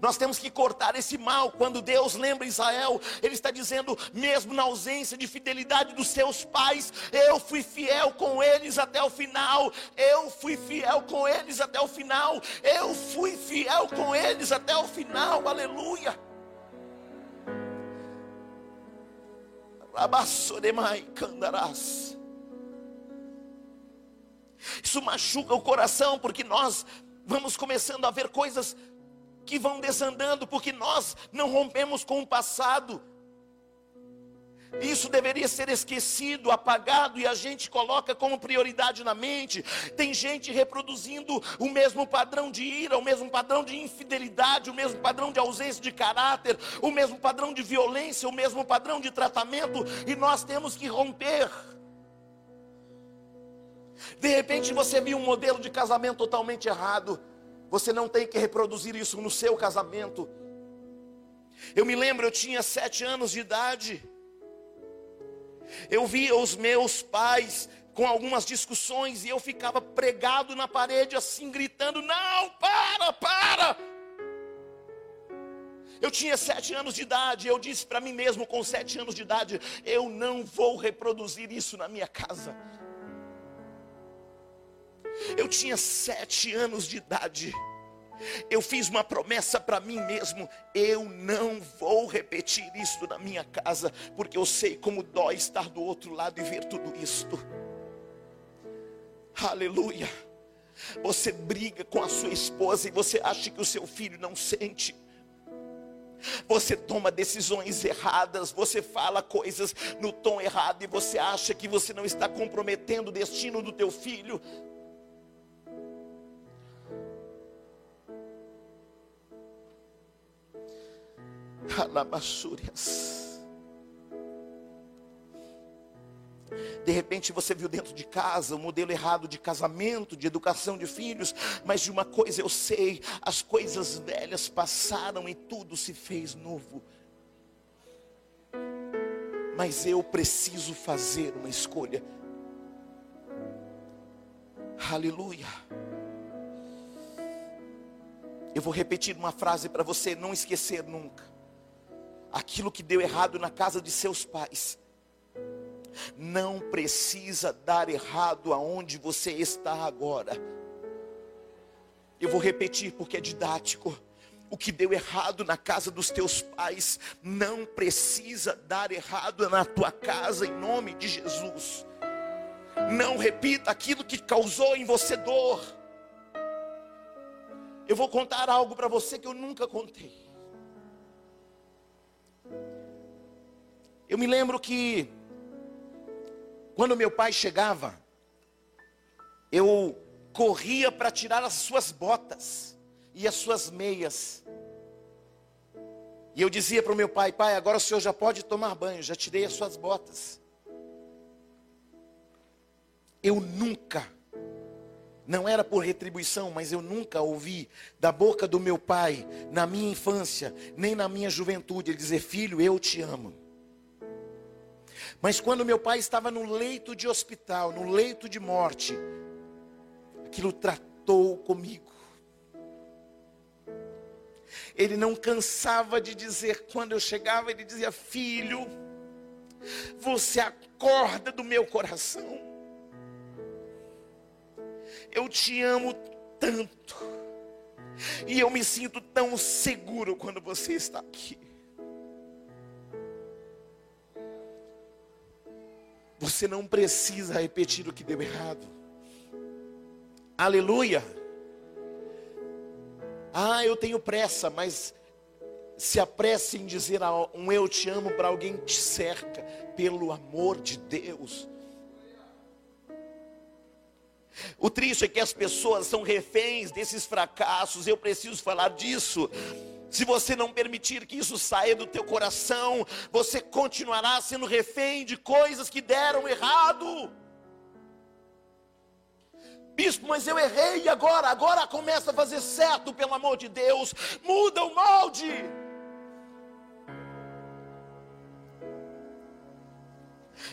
Nós temos que cortar esse mal. Quando Deus lembra Israel, Ele está dizendo, mesmo na ausência de fidelidade dos seus pais, eu fui fiel com eles até o final. Eu fui fiel com eles até o final. Eu fui fiel com eles até o final. Aleluia. Isso machuca o coração, porque nós vamos começando a ver coisas que vão desandando porque nós não rompemos com o passado. Isso deveria ser esquecido, apagado e a gente coloca como prioridade na mente. Tem gente reproduzindo o mesmo padrão de ira, o mesmo padrão de infidelidade, o mesmo padrão de ausência de caráter, o mesmo padrão de violência, o mesmo padrão de tratamento e nós temos que romper. De repente você viu um modelo de casamento totalmente errado. Você não tem que reproduzir isso no seu casamento. Eu me lembro, eu tinha sete anos de idade. Eu via os meus pais com algumas discussões e eu ficava pregado na parede assim, gritando: Não, para, para! Eu tinha sete anos de idade, eu disse para mim mesmo com sete anos de idade: Eu não vou reproduzir isso na minha casa. Eu tinha sete anos de idade. Eu fiz uma promessa para mim mesmo: eu não vou repetir isso na minha casa, porque eu sei como dói estar do outro lado e ver tudo isto. Aleluia. Você briga com a sua esposa e você acha que o seu filho não sente. Você toma decisões erradas, você fala coisas no tom errado e você acha que você não está comprometendo o destino do teu filho. De repente você viu dentro de casa um modelo errado de casamento, de educação de filhos, mas de uma coisa eu sei: as coisas velhas passaram e tudo se fez novo. Mas eu preciso fazer uma escolha. Aleluia. Eu vou repetir uma frase para você não esquecer nunca aquilo que deu errado na casa de seus pais. Não precisa dar errado aonde você está agora. Eu vou repetir porque é didático. O que deu errado na casa dos teus pais não precisa dar errado na tua casa em nome de Jesus. Não repita aquilo que causou em você dor. Eu vou contar algo para você que eu nunca contei. Eu me lembro que quando meu pai chegava, eu corria para tirar as suas botas e as suas meias. E eu dizia para o meu pai: Pai, agora o senhor já pode tomar banho, já tirei as suas botas. Eu nunca, não era por retribuição, mas eu nunca ouvi da boca do meu pai, na minha infância, nem na minha juventude, ele dizer: Filho, eu te amo. Mas quando meu pai estava no leito de hospital, no leito de morte, aquilo tratou comigo. Ele não cansava de dizer, quando eu chegava, ele dizia: Filho, você acorda do meu coração. Eu te amo tanto. E eu me sinto tão seguro quando você está aqui. Você não precisa repetir o que deu errado. Aleluia. Ah, eu tenho pressa, mas se apresse em dizer um eu te amo para alguém que te cerca, pelo amor de Deus. O triste é que as pessoas são reféns desses fracassos, eu preciso falar disso. Se você não permitir que isso saia do teu coração, você continuará sendo refém de coisas que deram errado. Bispo, mas eu errei agora, agora começa a fazer certo, pelo amor de Deus. Muda o molde.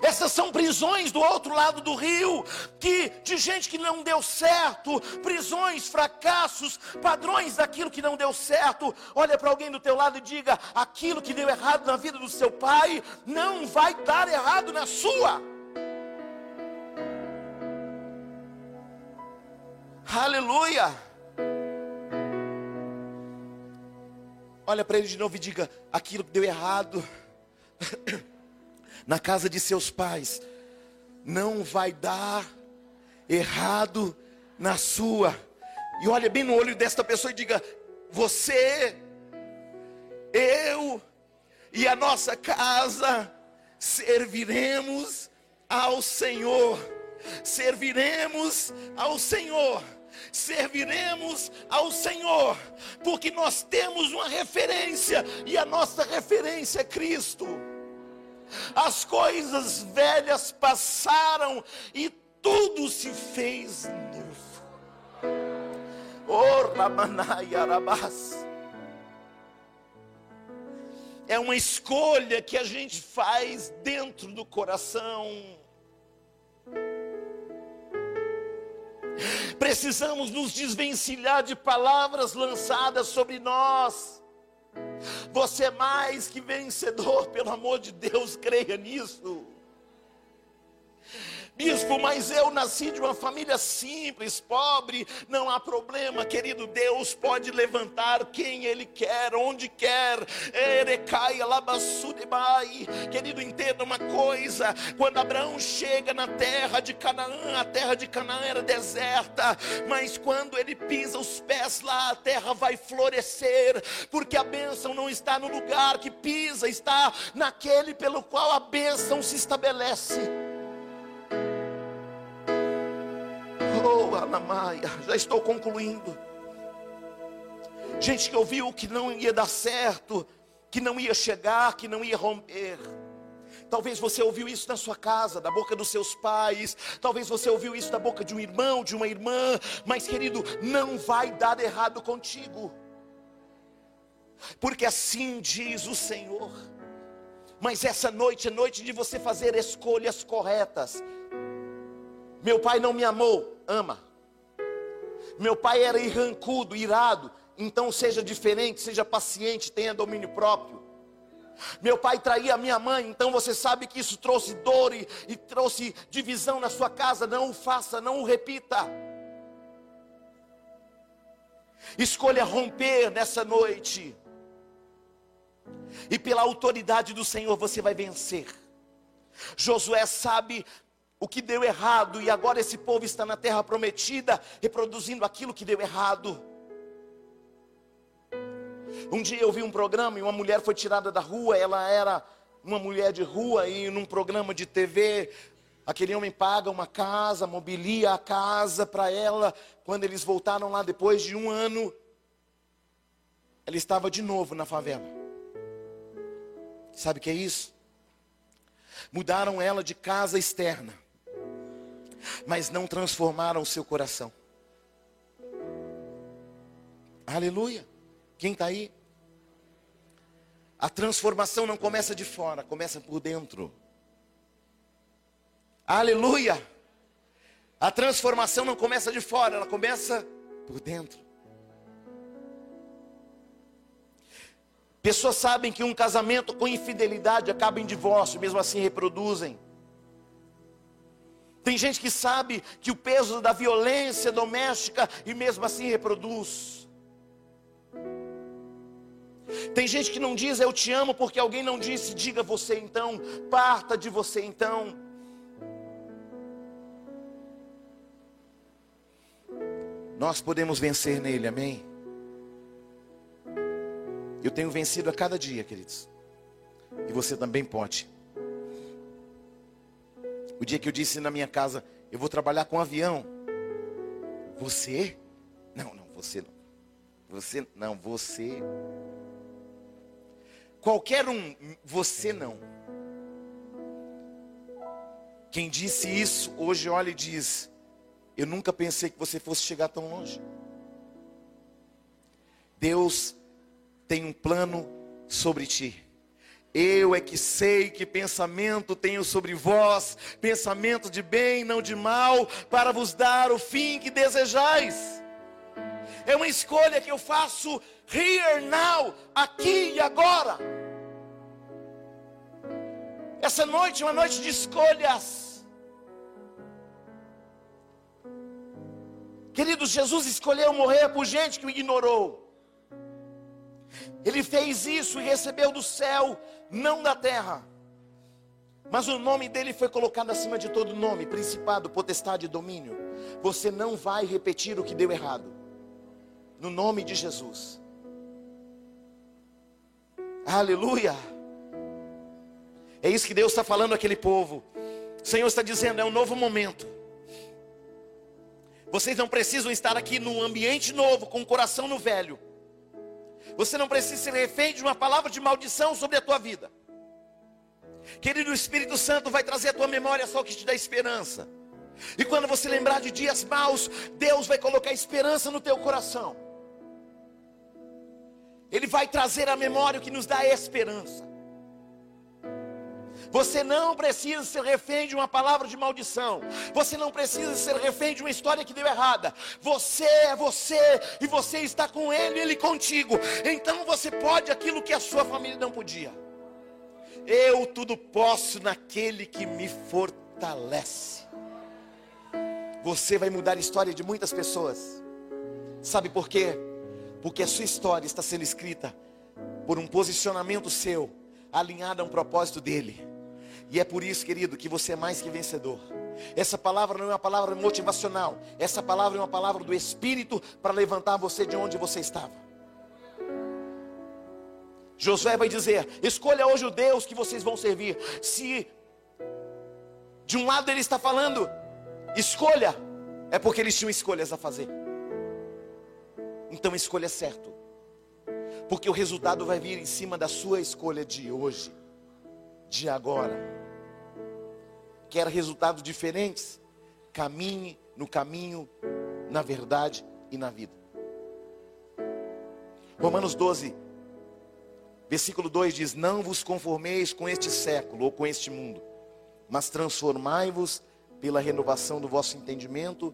Essas são prisões do outro lado do rio, que de gente que não deu certo, prisões, fracassos, padrões daquilo que não deu certo. Olha para alguém do teu lado e diga: aquilo que deu errado na vida do seu pai não vai dar errado na sua. Aleluia! Olha para ele de novo e diga: aquilo que deu errado na casa de seus pais, não vai dar errado na sua. E olha bem no olho desta pessoa e diga: Você, eu e a nossa casa serviremos ao Senhor. Serviremos ao Senhor serviremos ao Senhor, porque nós temos uma referência, e a nossa referência é Cristo as coisas velhas passaram e tudo se fez novo. Oh, É uma escolha que a gente faz dentro do coração. Precisamos nos desvencilhar de palavras lançadas sobre nós você é mais que vencedor, pelo amor de Deus, creia nisso. Bispo, mas eu nasci de uma família simples, pobre, não há problema, querido. Deus pode levantar quem Ele quer, onde quer. Erecaia, labassudebai. Querido, entenda uma coisa: quando Abraão chega na terra de Canaã, a terra de Canaã era deserta, mas quando ele pisa os pés lá, a terra vai florescer, porque a bênção não está no lugar que pisa, está naquele pelo qual a bênção se estabelece. Já estou concluindo. Gente que ouviu que não ia dar certo, que não ia chegar, que não ia romper. Talvez você ouviu isso na sua casa, da boca dos seus pais. Talvez você ouviu isso da boca de um irmão, de uma irmã. Mas, querido, não vai dar errado contigo. Porque assim diz o Senhor. Mas essa noite é noite de você fazer escolhas corretas. Meu pai não me amou, ama. Meu pai era irrancudo, irado, então seja diferente, seja paciente, tenha domínio próprio. Meu pai traía minha mãe, então você sabe que isso trouxe dor e, e trouxe divisão na sua casa. Não o faça, não o repita. Escolha romper nessa noite, e pela autoridade do Senhor você vai vencer. Josué sabe o que deu errado, e agora esse povo está na terra prometida, reproduzindo aquilo que deu errado. Um dia eu vi um programa e uma mulher foi tirada da rua, ela era uma mulher de rua, e num programa de TV, aquele homem paga uma casa, mobilia a casa para ela. Quando eles voltaram lá depois de um ano, ela estava de novo na favela. Sabe o que é isso? Mudaram ela de casa externa mas não transformaram o seu coração. Aleluia. Quem está aí? A transformação não começa de fora, começa por dentro. Aleluia. A transformação não começa de fora, ela começa por dentro. Pessoas sabem que um casamento com infidelidade acaba em divórcio, mesmo assim reproduzem. Tem gente que sabe que o peso da violência doméstica e mesmo assim reproduz. Tem gente que não diz eu te amo porque alguém não disse, diga você então, parta de você então. Nós podemos vencer nele, amém? Eu tenho vencido a cada dia, queridos. E você também pode. O dia que eu disse na minha casa, eu vou trabalhar com avião. Você? Não, não, você não. Você não, você. Qualquer um, você não. Quem disse isso, hoje olha e diz: Eu nunca pensei que você fosse chegar tão longe. Deus tem um plano sobre ti. Eu é que sei que pensamento tenho sobre vós, pensamento de bem, não de mal, para vos dar o fim que desejais. É uma escolha que eu faço here now, aqui e agora. Essa noite é uma noite de escolhas. Queridos, Jesus escolheu morrer por gente que o ignorou. Ele fez isso e recebeu do céu, não da terra. Mas o nome dele foi colocado acima de todo nome, principado, potestade e domínio. Você não vai repetir o que deu errado. No nome de Jesus. Aleluia. É isso que Deus está falando àquele povo. O Senhor está dizendo: é um novo momento. Vocês não precisam estar aqui num ambiente novo, com o coração no velho. Você não precisa ser refém de uma palavra de maldição sobre a tua vida. Querido, o Espírito Santo vai trazer à tua memória só o que te dá esperança. E quando você lembrar de dias maus, Deus vai colocar esperança no teu coração. Ele vai trazer à memória o que nos dá esperança. Você não precisa ser refém de uma palavra de maldição. Você não precisa ser refém de uma história que deu errada. Você é você e você está com Ele, Ele contigo. Então você pode aquilo que a sua família não podia. Eu tudo posso naquele que me fortalece. Você vai mudar a história de muitas pessoas. Sabe por quê? Porque a sua história está sendo escrita por um posicionamento seu, alinhado a um propósito dele. E é por isso, querido, que você é mais que vencedor. Essa palavra não é uma palavra motivacional. Essa palavra é uma palavra do Espírito para levantar você de onde você estava. Josué vai dizer: escolha hoje o Deus que vocês vão servir. Se de um lado ele está falando, escolha, é porque eles tinham escolhas a fazer. Então escolha certo, porque o resultado vai vir em cima da sua escolha de hoje, de agora quer resultados diferentes, caminhe no caminho, na verdade e na vida. Romanos 12, versículo 2 diz: Não vos conformeis com este século ou com este mundo, mas transformai-vos pela renovação do vosso entendimento,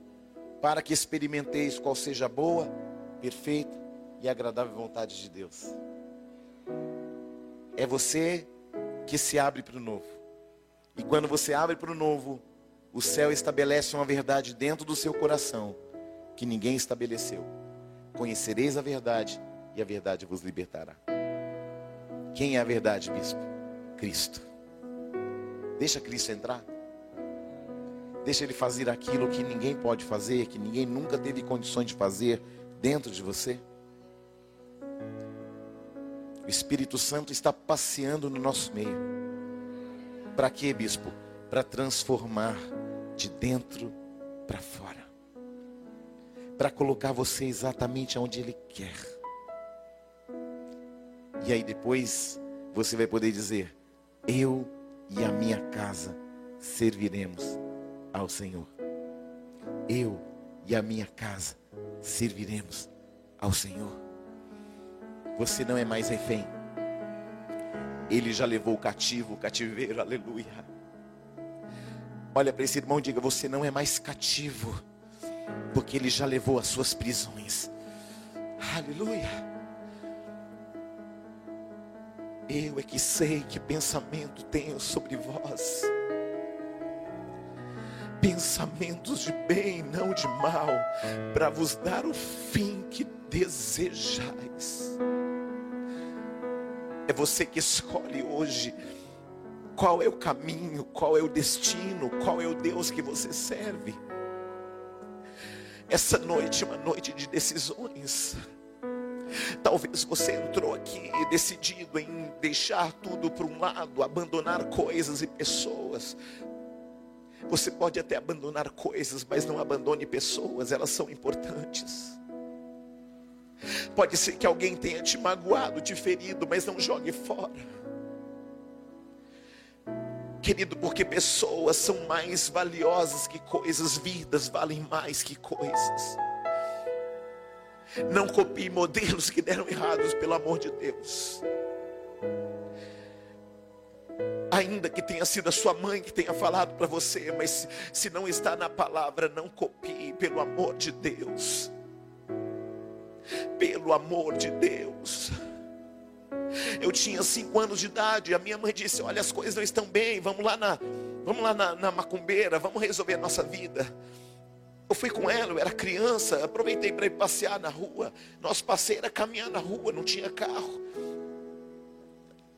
para que experimenteis qual seja a boa, perfeita e agradável vontade de Deus. É você que se abre para o novo. E quando você abre para o novo, o céu estabelece uma verdade dentro do seu coração que ninguém estabeleceu. Conhecereis a verdade e a verdade vos libertará. Quem é a verdade, bispo? Cristo. Deixa Cristo entrar. Deixa ele fazer aquilo que ninguém pode fazer, que ninguém nunca teve condições de fazer dentro de você. O Espírito Santo está passeando no nosso meio. Para quê, bispo? Para transformar de dentro para fora. Para colocar você exatamente onde Ele quer. E aí depois você vai poder dizer: Eu e a minha casa serviremos ao Senhor. Eu e a minha casa serviremos ao Senhor. Você não é mais refém. Ele já levou o cativo, o cativeiro, aleluia. Olha para esse irmão e diga: Você não é mais cativo, porque ele já levou as suas prisões, aleluia. Eu é que sei que pensamento tenho sobre vós, pensamentos de bem, não de mal, para vos dar o fim que desejais. É você que escolhe hoje qual é o caminho, qual é o destino, qual é o Deus que você serve. Essa noite é uma noite de decisões. Talvez você entrou aqui decidido em deixar tudo para um lado, abandonar coisas e pessoas. Você pode até abandonar coisas, mas não abandone pessoas, elas são importantes. Pode ser que alguém tenha te magoado, te ferido, mas não jogue fora. Querido, porque pessoas são mais valiosas que coisas, vidas valem mais que coisas. Não copie modelos que deram errados, pelo amor de Deus. Ainda que tenha sido a sua mãe que tenha falado para você, mas se não está na palavra, não copie, pelo amor de Deus. Pelo amor de Deus. Eu tinha cinco anos de idade, a minha mãe disse: Olha, as coisas não estão bem, vamos lá na, vamos lá na, na macumbeira, vamos resolver a nossa vida. Eu fui com ela, eu era criança, aproveitei para ir passear na rua. Nosso passeio era caminhar na rua, não tinha carro.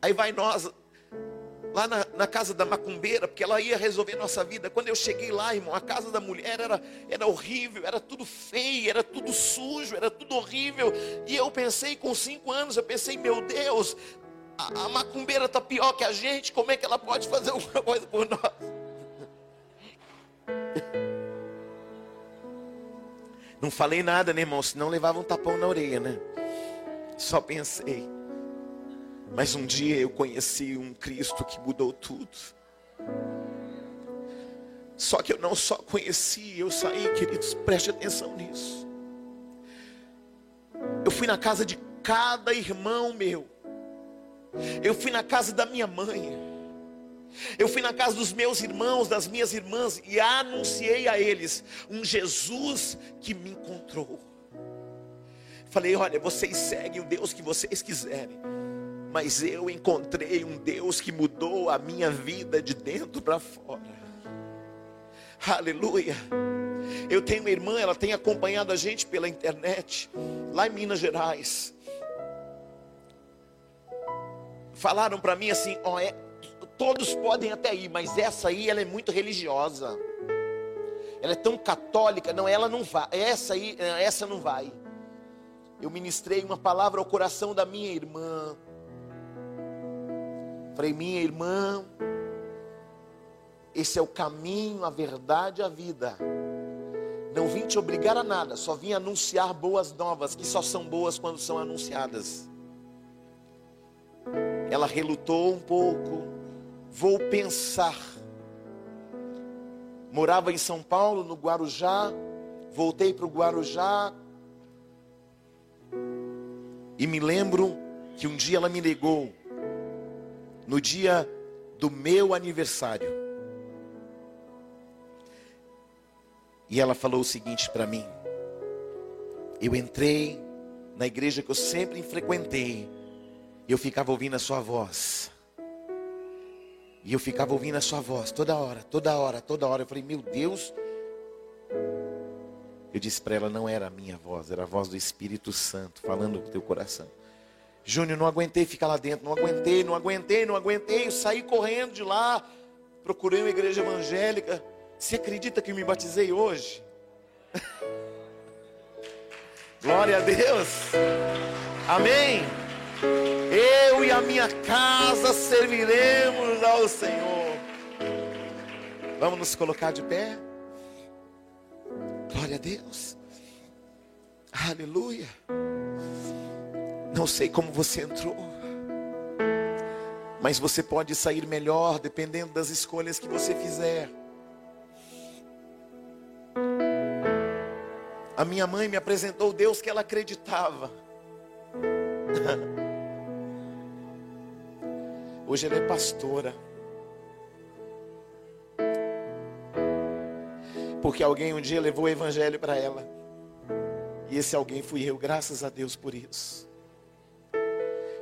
Aí vai nós, lá na, na, casa da macumbeira, porque ela ia resolver nossa vida. Quando eu cheguei lá, irmão, a casa da mulher era, era horrível, era tudo feio, era tudo sujo, era tudo horrível. E eu pensei, com cinco anos, eu pensei, meu Deus, a, a macumbeira está pior que a gente, como é que ela pode fazer alguma coisa por nós? Não falei nada, né, irmão? Senão levava um tapão na orelha, né? Só pensei. Mas um dia eu conheci um Cristo que mudou tudo. Só que eu não só conheci, eu saí, queridos, preste atenção nisso. Eu fui na casa de cada irmão meu. Eu fui na casa da minha mãe. Eu fui na casa dos meus irmãos, das minhas irmãs e anunciei a eles um Jesus que me encontrou. Falei: olha, vocês seguem o Deus que vocês quiserem, mas eu encontrei um Deus que mudou a minha vida de dentro para fora. Aleluia. Eu tenho uma irmã, ela tem acompanhado a gente pela internet, lá em Minas Gerais. Falaram para mim assim: ó, é, Todos podem até ir, mas essa aí ela é muito religiosa. Ela é tão católica, não, ela não vai. Essa aí, essa não vai. Eu ministrei uma palavra ao coração da minha irmã. Falei, minha irmã, esse é o caminho, a verdade, a vida. Não vim te obrigar a nada, só vim anunciar boas novas, que só são boas quando são anunciadas. Ela relutou um pouco, vou pensar. Morava em São Paulo, no Guarujá, voltei para o Guarujá. E me lembro que um dia ela me ligou, no dia do meu aniversário. E ela falou o seguinte para mim: Eu entrei na igreja que eu sempre frequentei, e eu ficava ouvindo a sua voz. E eu ficava ouvindo a sua voz toda hora, toda hora, toda hora. Eu falei, meu Deus. Eu disse para ela, não era a minha voz, era a voz do Espírito Santo falando com o teu coração. Júnior, não aguentei ficar lá dentro, não aguentei, não aguentei, não aguentei. Eu saí correndo de lá, procurei uma igreja evangélica. Você acredita que me batizei hoje? Glória a Deus. Amém. Eu e a minha casa serviremos ao Senhor. Vamos nos colocar de pé. Glória a Deus. Aleluia. Não sei como você entrou, mas você pode sair melhor dependendo das escolhas que você fizer. A minha mãe me apresentou Deus que ela acreditava. Hoje ela é pastora. Porque alguém um dia levou o evangelho para ela. E esse alguém fui eu, graças a Deus por isso.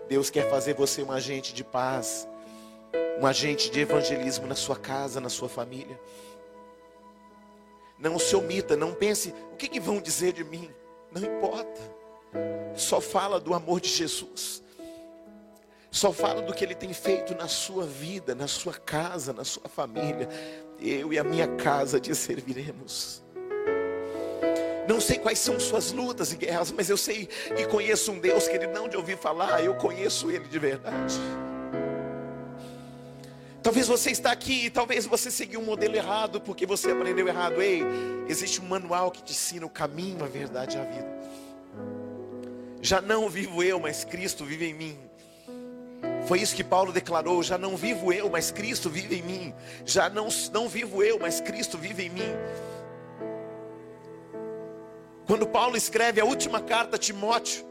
Deus quer fazer você um agente de paz, um agente de evangelismo na sua casa, na sua família. Não se omita, não pense, o que, que vão dizer de mim? Não importa. Só fala do amor de Jesus. Só fala do que Ele tem feito na sua vida, na sua casa, na sua família. Eu e a minha casa te serviremos. Não sei quais são suas lutas e guerras, mas eu sei e conheço um Deus que ele não de ouvir falar, eu conheço ele de verdade. Talvez você está aqui e talvez você seguiu um modelo errado porque você aprendeu errado. Ei, existe um manual que te ensina o caminho, a verdade e a vida. Já não vivo eu, mas Cristo vive em mim. Foi isso que Paulo declarou: já não vivo eu, mas Cristo vive em mim. Já não, não vivo eu, mas Cristo vive em mim. Quando Paulo escreve a última carta a Timóteo,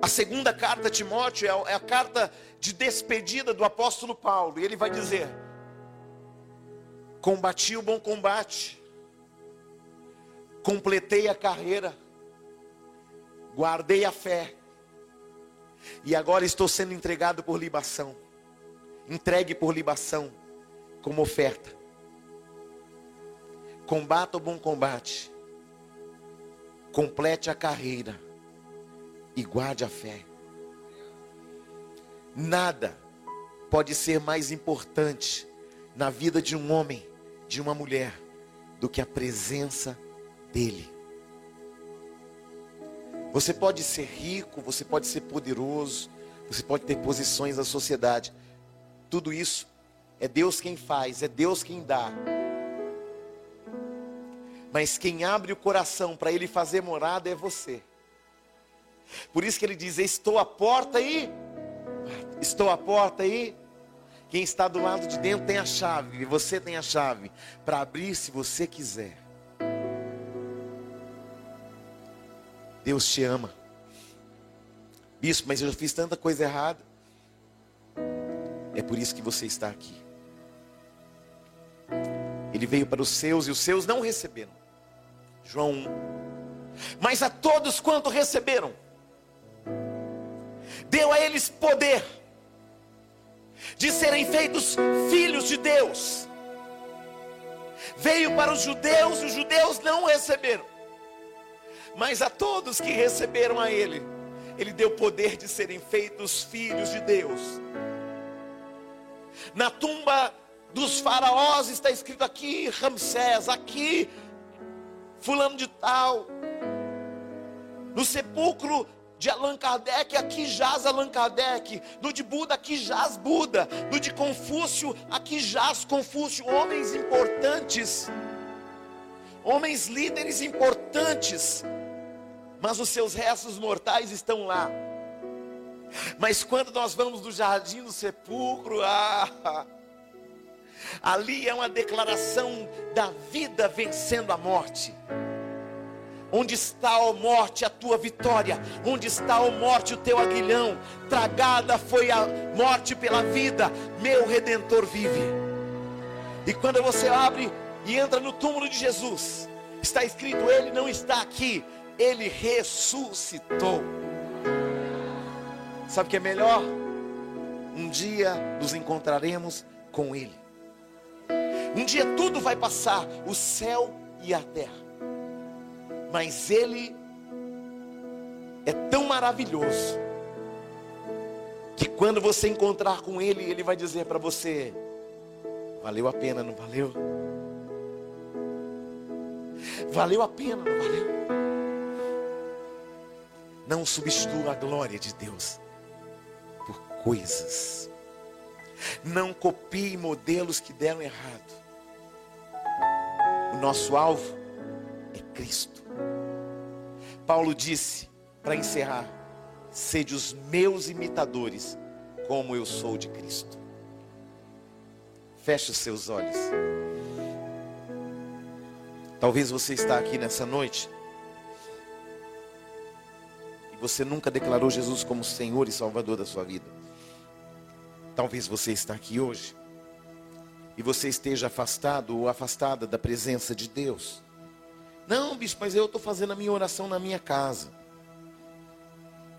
a segunda carta a Timóteo é a, é a carta de despedida do apóstolo Paulo, e ele vai dizer: Combati o bom combate, completei a carreira, guardei a fé, e agora estou sendo entregado por libação, entregue por libação, como oferta. Combata o bom combate, complete a carreira e guarde a fé. Nada pode ser mais importante na vida de um homem, de uma mulher, do que a presença dele. Você pode ser rico, você pode ser poderoso, você pode ter posições na sociedade. Tudo isso é Deus quem faz, é Deus quem dá. Mas quem abre o coração para Ele fazer morada é você. Por isso que Ele diz: Estou à porta aí, estou à porta aí. Quem está do lado de dentro tem a chave, e você tem a chave para abrir se você quiser. Deus te ama. Bispo, mas eu já fiz tanta coisa errada. É por isso que você está aqui. Ele veio para os seus e os seus não receberam. João 1. Mas a todos quanto receberam, deu a eles poder de serem feitos filhos de Deus. Veio para os judeus e os judeus não receberam. Mas a todos que receberam a Ele, Ele deu poder de serem feitos filhos de Deus. Na tumba dos faraós está escrito aqui Ramsés, aqui fulano de tal. No sepulcro de Allan Kardec, aqui jaz Allan Kardec. No de Buda, aqui jaz Buda. No de Confúcio, aqui jaz Confúcio. Homens importantes, homens líderes importantes mas os seus restos mortais estão lá. Mas quando nós vamos no jardim do sepulcro, ah, ali é uma declaração da vida vencendo a morte. Onde está, ó morte, a tua vitória? Onde está, ó morte, o teu aguilhão? Tragada foi a morte pela vida, meu redentor vive. E quando você abre e entra no túmulo de Jesus, está escrito: Ele não está aqui, ele ressuscitou. Sabe o que é melhor? Um dia nos encontraremos com Ele. Um dia tudo vai passar, o céu e a terra. Mas Ele é tão maravilhoso que quando você encontrar com Ele, Ele vai dizer para você: valeu a pena, não valeu? Valeu a pena, não valeu? Não substitua a glória de Deus por coisas. Não copie modelos que deram errado. O nosso alvo é Cristo. Paulo disse, para encerrar: sede os meus imitadores, como eu sou de Cristo. Feche os seus olhos. Talvez você está aqui nessa noite você nunca declarou Jesus como Senhor e Salvador da sua vida. Talvez você está aqui hoje e você esteja afastado ou afastada da presença de Deus. Não, bispo, mas eu estou fazendo a minha oração na minha casa.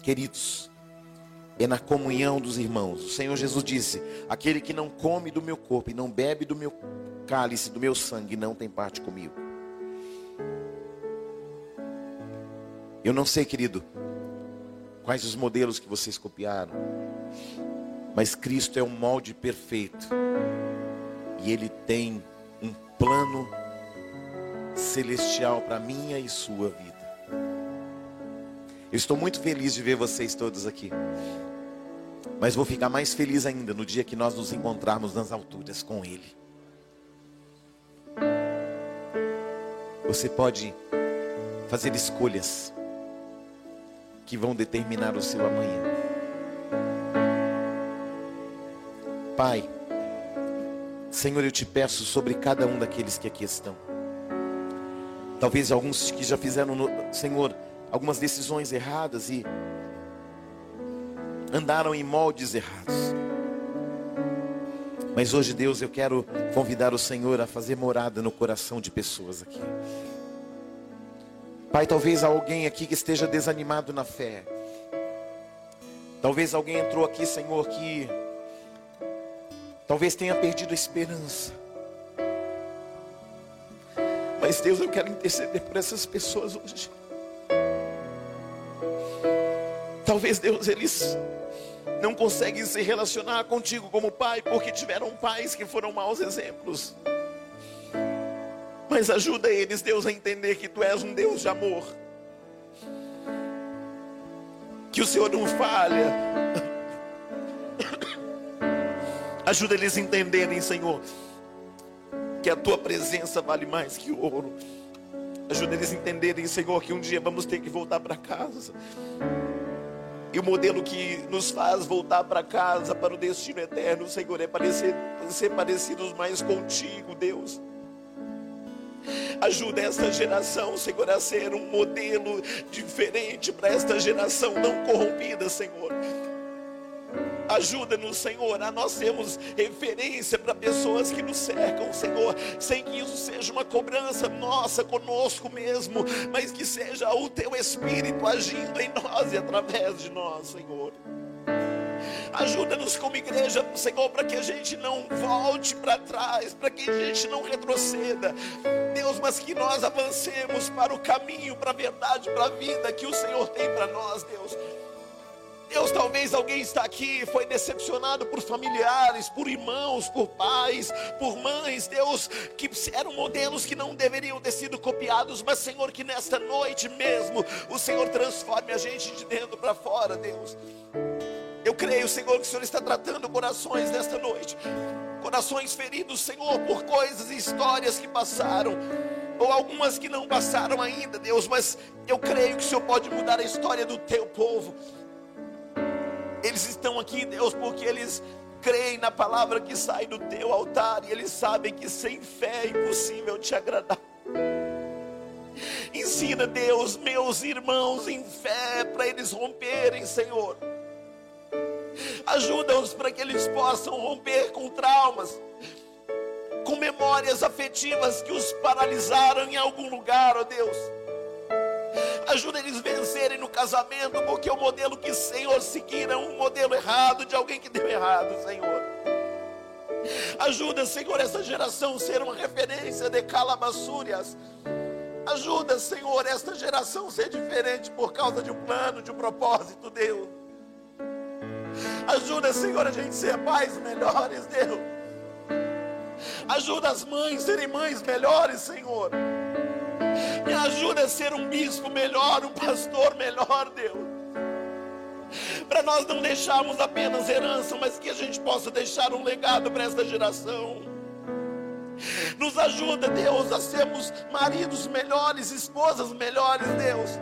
Queridos, é na comunhão dos irmãos. O Senhor Jesus disse: Aquele que não come do meu corpo e não bebe do meu cálice, do meu sangue, não tem parte comigo. Eu não sei, querido, quais os modelos que vocês copiaram. Mas Cristo é um molde perfeito. E Ele tem um plano celestial para minha e sua vida. Eu estou muito feliz de ver vocês todos aqui. Mas vou ficar mais feliz ainda no dia que nós nos encontrarmos nas alturas com Ele. Você pode fazer escolhas que vão determinar o seu amanhã. Pai, Senhor, eu te peço sobre cada um daqueles que aqui estão. Talvez alguns que já fizeram, Senhor, algumas decisões erradas e andaram em moldes errados. Mas hoje, Deus, eu quero convidar o Senhor a fazer morada no coração de pessoas aqui. Pai, talvez alguém aqui que esteja desanimado na fé. Talvez alguém entrou aqui, Senhor, que talvez tenha perdido a esperança. Mas Deus, eu quero interceder por essas pessoas hoje. Talvez Deus eles não conseguem se relacionar contigo como pai porque tiveram pais que foram maus exemplos. Mas ajuda eles, Deus, a entender que tu és um Deus de amor. Que o Senhor não falha. Ajuda eles a entenderem, Senhor, que a tua presença vale mais que ouro. Ajuda eles a entenderem, Senhor, que um dia vamos ter que voltar para casa. E o modelo que nos faz voltar para casa, para o destino eterno, Senhor, é parecer, ser parecidos mais contigo, Deus. Ajuda esta geração, Senhor, a ser um modelo diferente para esta geração não corrompida, Senhor. Ajuda-nos, Senhor, a nós sermos referência para pessoas que nos cercam, Senhor, sem que isso seja uma cobrança nossa conosco mesmo, mas que seja o Teu Espírito agindo em nós e através de nós, Senhor. Ajuda-nos como igreja, Senhor, para que a gente não volte para trás, para que a gente não retroceda. Deus, mas que nós avancemos para o caminho, para a verdade, para a vida que o Senhor tem para nós, Deus. Deus, talvez alguém está aqui, foi decepcionado por familiares, por irmãos, por pais, por mães, Deus, que eram modelos que não deveriam ter sido copiados, mas Senhor, que nesta noite mesmo o Senhor transforme a gente de dentro para fora, Deus. Eu creio, Senhor, que o Senhor está tratando corações nesta noite, corações feridos, Senhor, por coisas e histórias que passaram ou algumas que não passaram ainda, Deus, mas eu creio que o Senhor pode mudar a história do teu povo. Eles estão aqui, Deus, porque eles creem na palavra que sai do teu altar e eles sabem que sem fé é impossível te agradar. Ensina, Deus, meus irmãos em fé para eles romperem, Senhor. Ajuda-os para que eles possam romper com traumas, com memórias afetivas que os paralisaram em algum lugar, ó Deus. Ajuda eles vencerem no casamento, porque o modelo que Senhor seguir é um modelo errado de alguém que deu errado, Senhor. Ajuda, Senhor, essa geração a ser uma referência de calabaçúrias. Ajuda, Senhor, esta geração a ser diferente por causa de um plano, de um propósito, Deus. Ajuda, Senhor, a gente ser pais melhores, Deus. Ajuda as mães a serem mães melhores, Senhor. Me ajuda a ser um bispo melhor, um pastor melhor, Deus. Para nós não deixarmos apenas herança, mas que a gente possa deixar um legado para esta geração. Nos ajuda, Deus, a sermos maridos melhores, esposas melhores, Deus.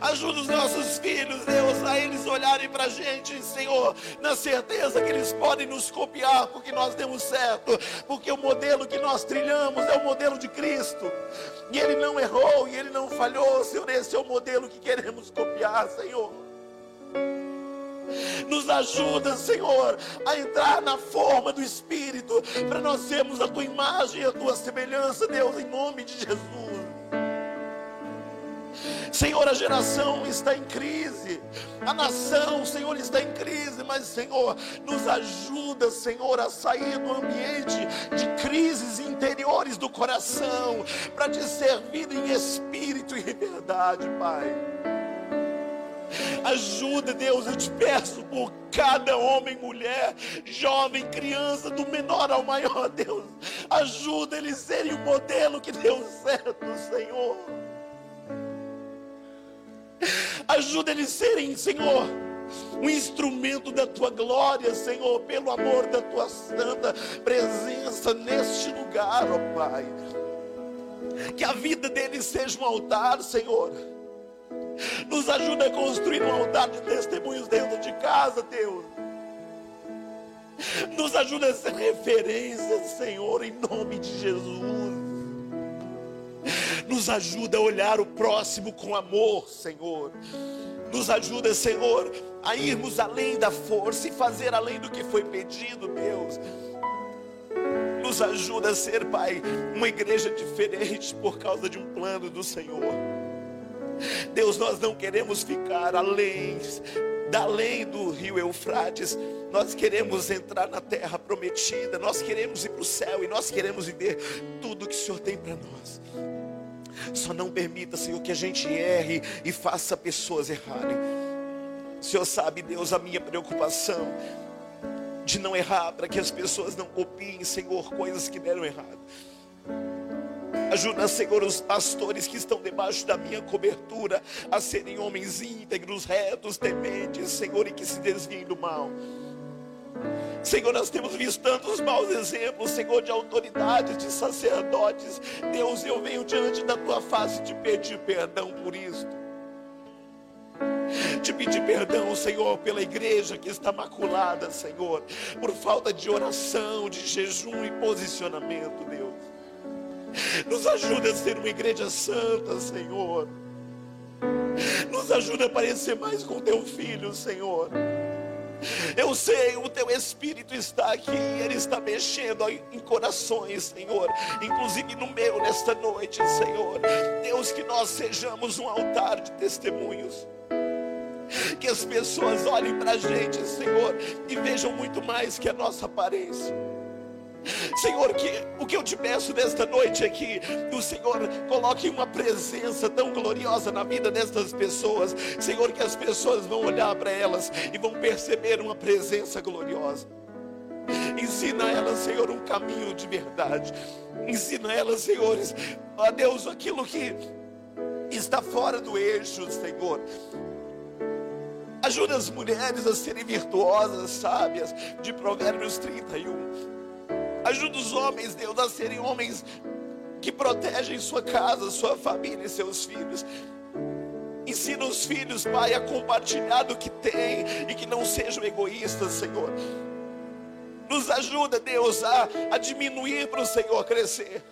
Ajuda os nossos filhos, Deus, a eles olharem para a gente, Senhor, na certeza que eles podem nos copiar, porque nós demos certo, porque o modelo que nós trilhamos é o modelo de Cristo, e Ele não errou, e Ele não falhou, Senhor, esse é o modelo que queremos copiar, Senhor. Nos ajuda, Senhor, a entrar na forma do Espírito, para nós sermos a tua imagem e a tua semelhança, Deus, em nome de Jesus. Senhor, a geração está em crise, a nação, Senhor, está em crise, mas, Senhor, nos ajuda, Senhor, a sair do ambiente de crises interiores do coração, para te servir em espírito e verdade, Pai. Ajuda, Deus, eu te peço por cada homem, mulher, jovem, criança, do menor ao maior, Deus. Ajuda eles serem o modelo que deu certo, Senhor. Ajuda eles a serem, Senhor, um instrumento da tua glória, Senhor, pelo amor da tua santa presença neste lugar, ó Pai. Que a vida deles seja um altar, Senhor. Nos ajuda a construir um altar de testemunhos dentro de casa, Deus. Nos ajuda a ser referência, Senhor, em nome de Jesus. Nos ajuda a olhar o próximo com amor, Senhor. Nos ajuda, Senhor, a irmos além da força e fazer além do que foi pedido, Deus. Nos ajuda a ser, Pai, uma igreja diferente por causa de um plano do Senhor. Deus, nós não queremos ficar além, da do rio Eufrates. Nós queremos entrar na terra prometida, nós queremos ir para o céu e nós queremos viver tudo que o Senhor tem para nós. Só não permita, Senhor, que a gente erre e faça pessoas errarem. O Senhor sabe, Deus, a minha preocupação de não errar, para que as pessoas não copiem, Senhor, coisas que deram errado. Ajuda, Senhor, os pastores que estão debaixo da minha cobertura a serem homens íntegros, retos, tementes, Senhor, e que se desviem do mal. Senhor, nós temos visto tantos maus exemplos, Senhor, de autoridades, de sacerdotes. Deus, eu venho diante da tua face te pedir perdão por isso. Te pedir perdão, Senhor, pela igreja que está maculada, Senhor, por falta de oração, de jejum e posicionamento, Deus. Nos ajuda a ser uma igreja santa, Senhor. Nos ajuda a parecer mais com teu filho, Senhor. Eu sei, o teu Espírito está aqui, ele está mexendo em corações, Senhor, inclusive no meu nesta noite, Senhor. Deus, que nós sejamos um altar de testemunhos. Que as pessoas olhem para a gente, Senhor, e vejam muito mais que a nossa aparência. Senhor, que o que eu te peço nesta noite é que o Senhor coloque uma presença tão gloriosa na vida destas pessoas, Senhor, que as pessoas vão olhar para elas e vão perceber uma presença gloriosa. Ensina elas, Senhor, um caminho de verdade. Ensina elas, senhores, a Deus, aquilo que está fora do eixo, Senhor. Ajuda as mulheres a serem virtuosas, sábias, de Provérbios 31. Ajuda os homens, Deus, a serem homens que protegem sua casa, sua família e seus filhos. Ensina os filhos, Pai, a compartilhar do que tem e que não sejam egoístas, Senhor. Nos ajuda, Deus, a, a diminuir para o Senhor crescer.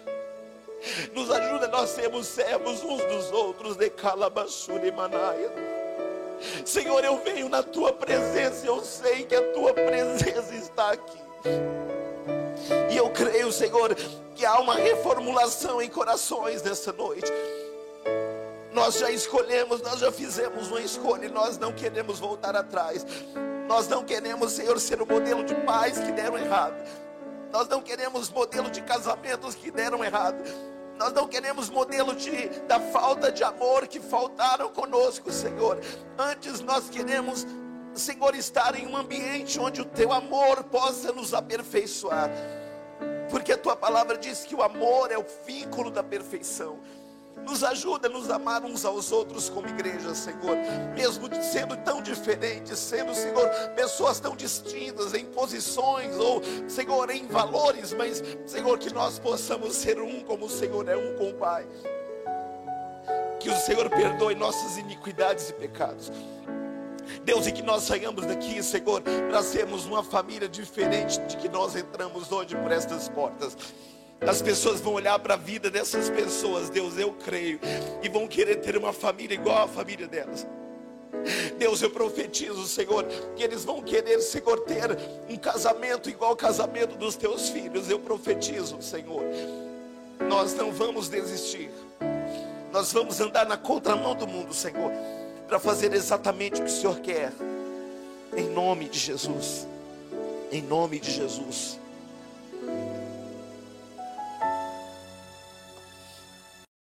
Nos ajuda, nós sermos servos uns dos outros, de Calabassura e Manaia. Senhor, eu venho na tua presença, eu sei que a tua presença está aqui. E eu creio, Senhor, que há uma reformulação em corações nessa noite. Nós já escolhemos, nós já fizemos uma escolha e nós não queremos voltar atrás. Nós não queremos, Senhor, ser o modelo de pais que deram errado. Nós não queremos modelo de casamentos que deram errado. Nós não queremos modelo de, da falta de amor que faltaram conosco, Senhor. Antes nós queremos Senhor, estar em um ambiente onde o teu amor possa nos aperfeiçoar. Porque a tua palavra diz que o amor é o vínculo da perfeição. Nos ajuda a nos amar uns aos outros como igreja, Senhor. Mesmo sendo tão diferentes, sendo, Senhor, pessoas tão distintas em posições ou, Senhor, em valores, mas, Senhor, que nós possamos ser um como o Senhor é um com o Pai. Que o Senhor perdoe nossas iniquidades e pecados. Deus, e que nós saiamos daqui, Senhor, para sermos uma família diferente de que nós entramos hoje por estas portas. As pessoas vão olhar para a vida dessas pessoas, Deus, eu creio, e vão querer ter uma família igual à família delas. Deus, eu profetizo, Senhor, que eles vão querer, Senhor, ter um casamento igual ao casamento dos teus filhos. Eu profetizo, Senhor, nós não vamos desistir, nós vamos andar na contramão do mundo, Senhor para fazer exatamente o que o Senhor quer. Em nome de Jesus. Em nome de Jesus.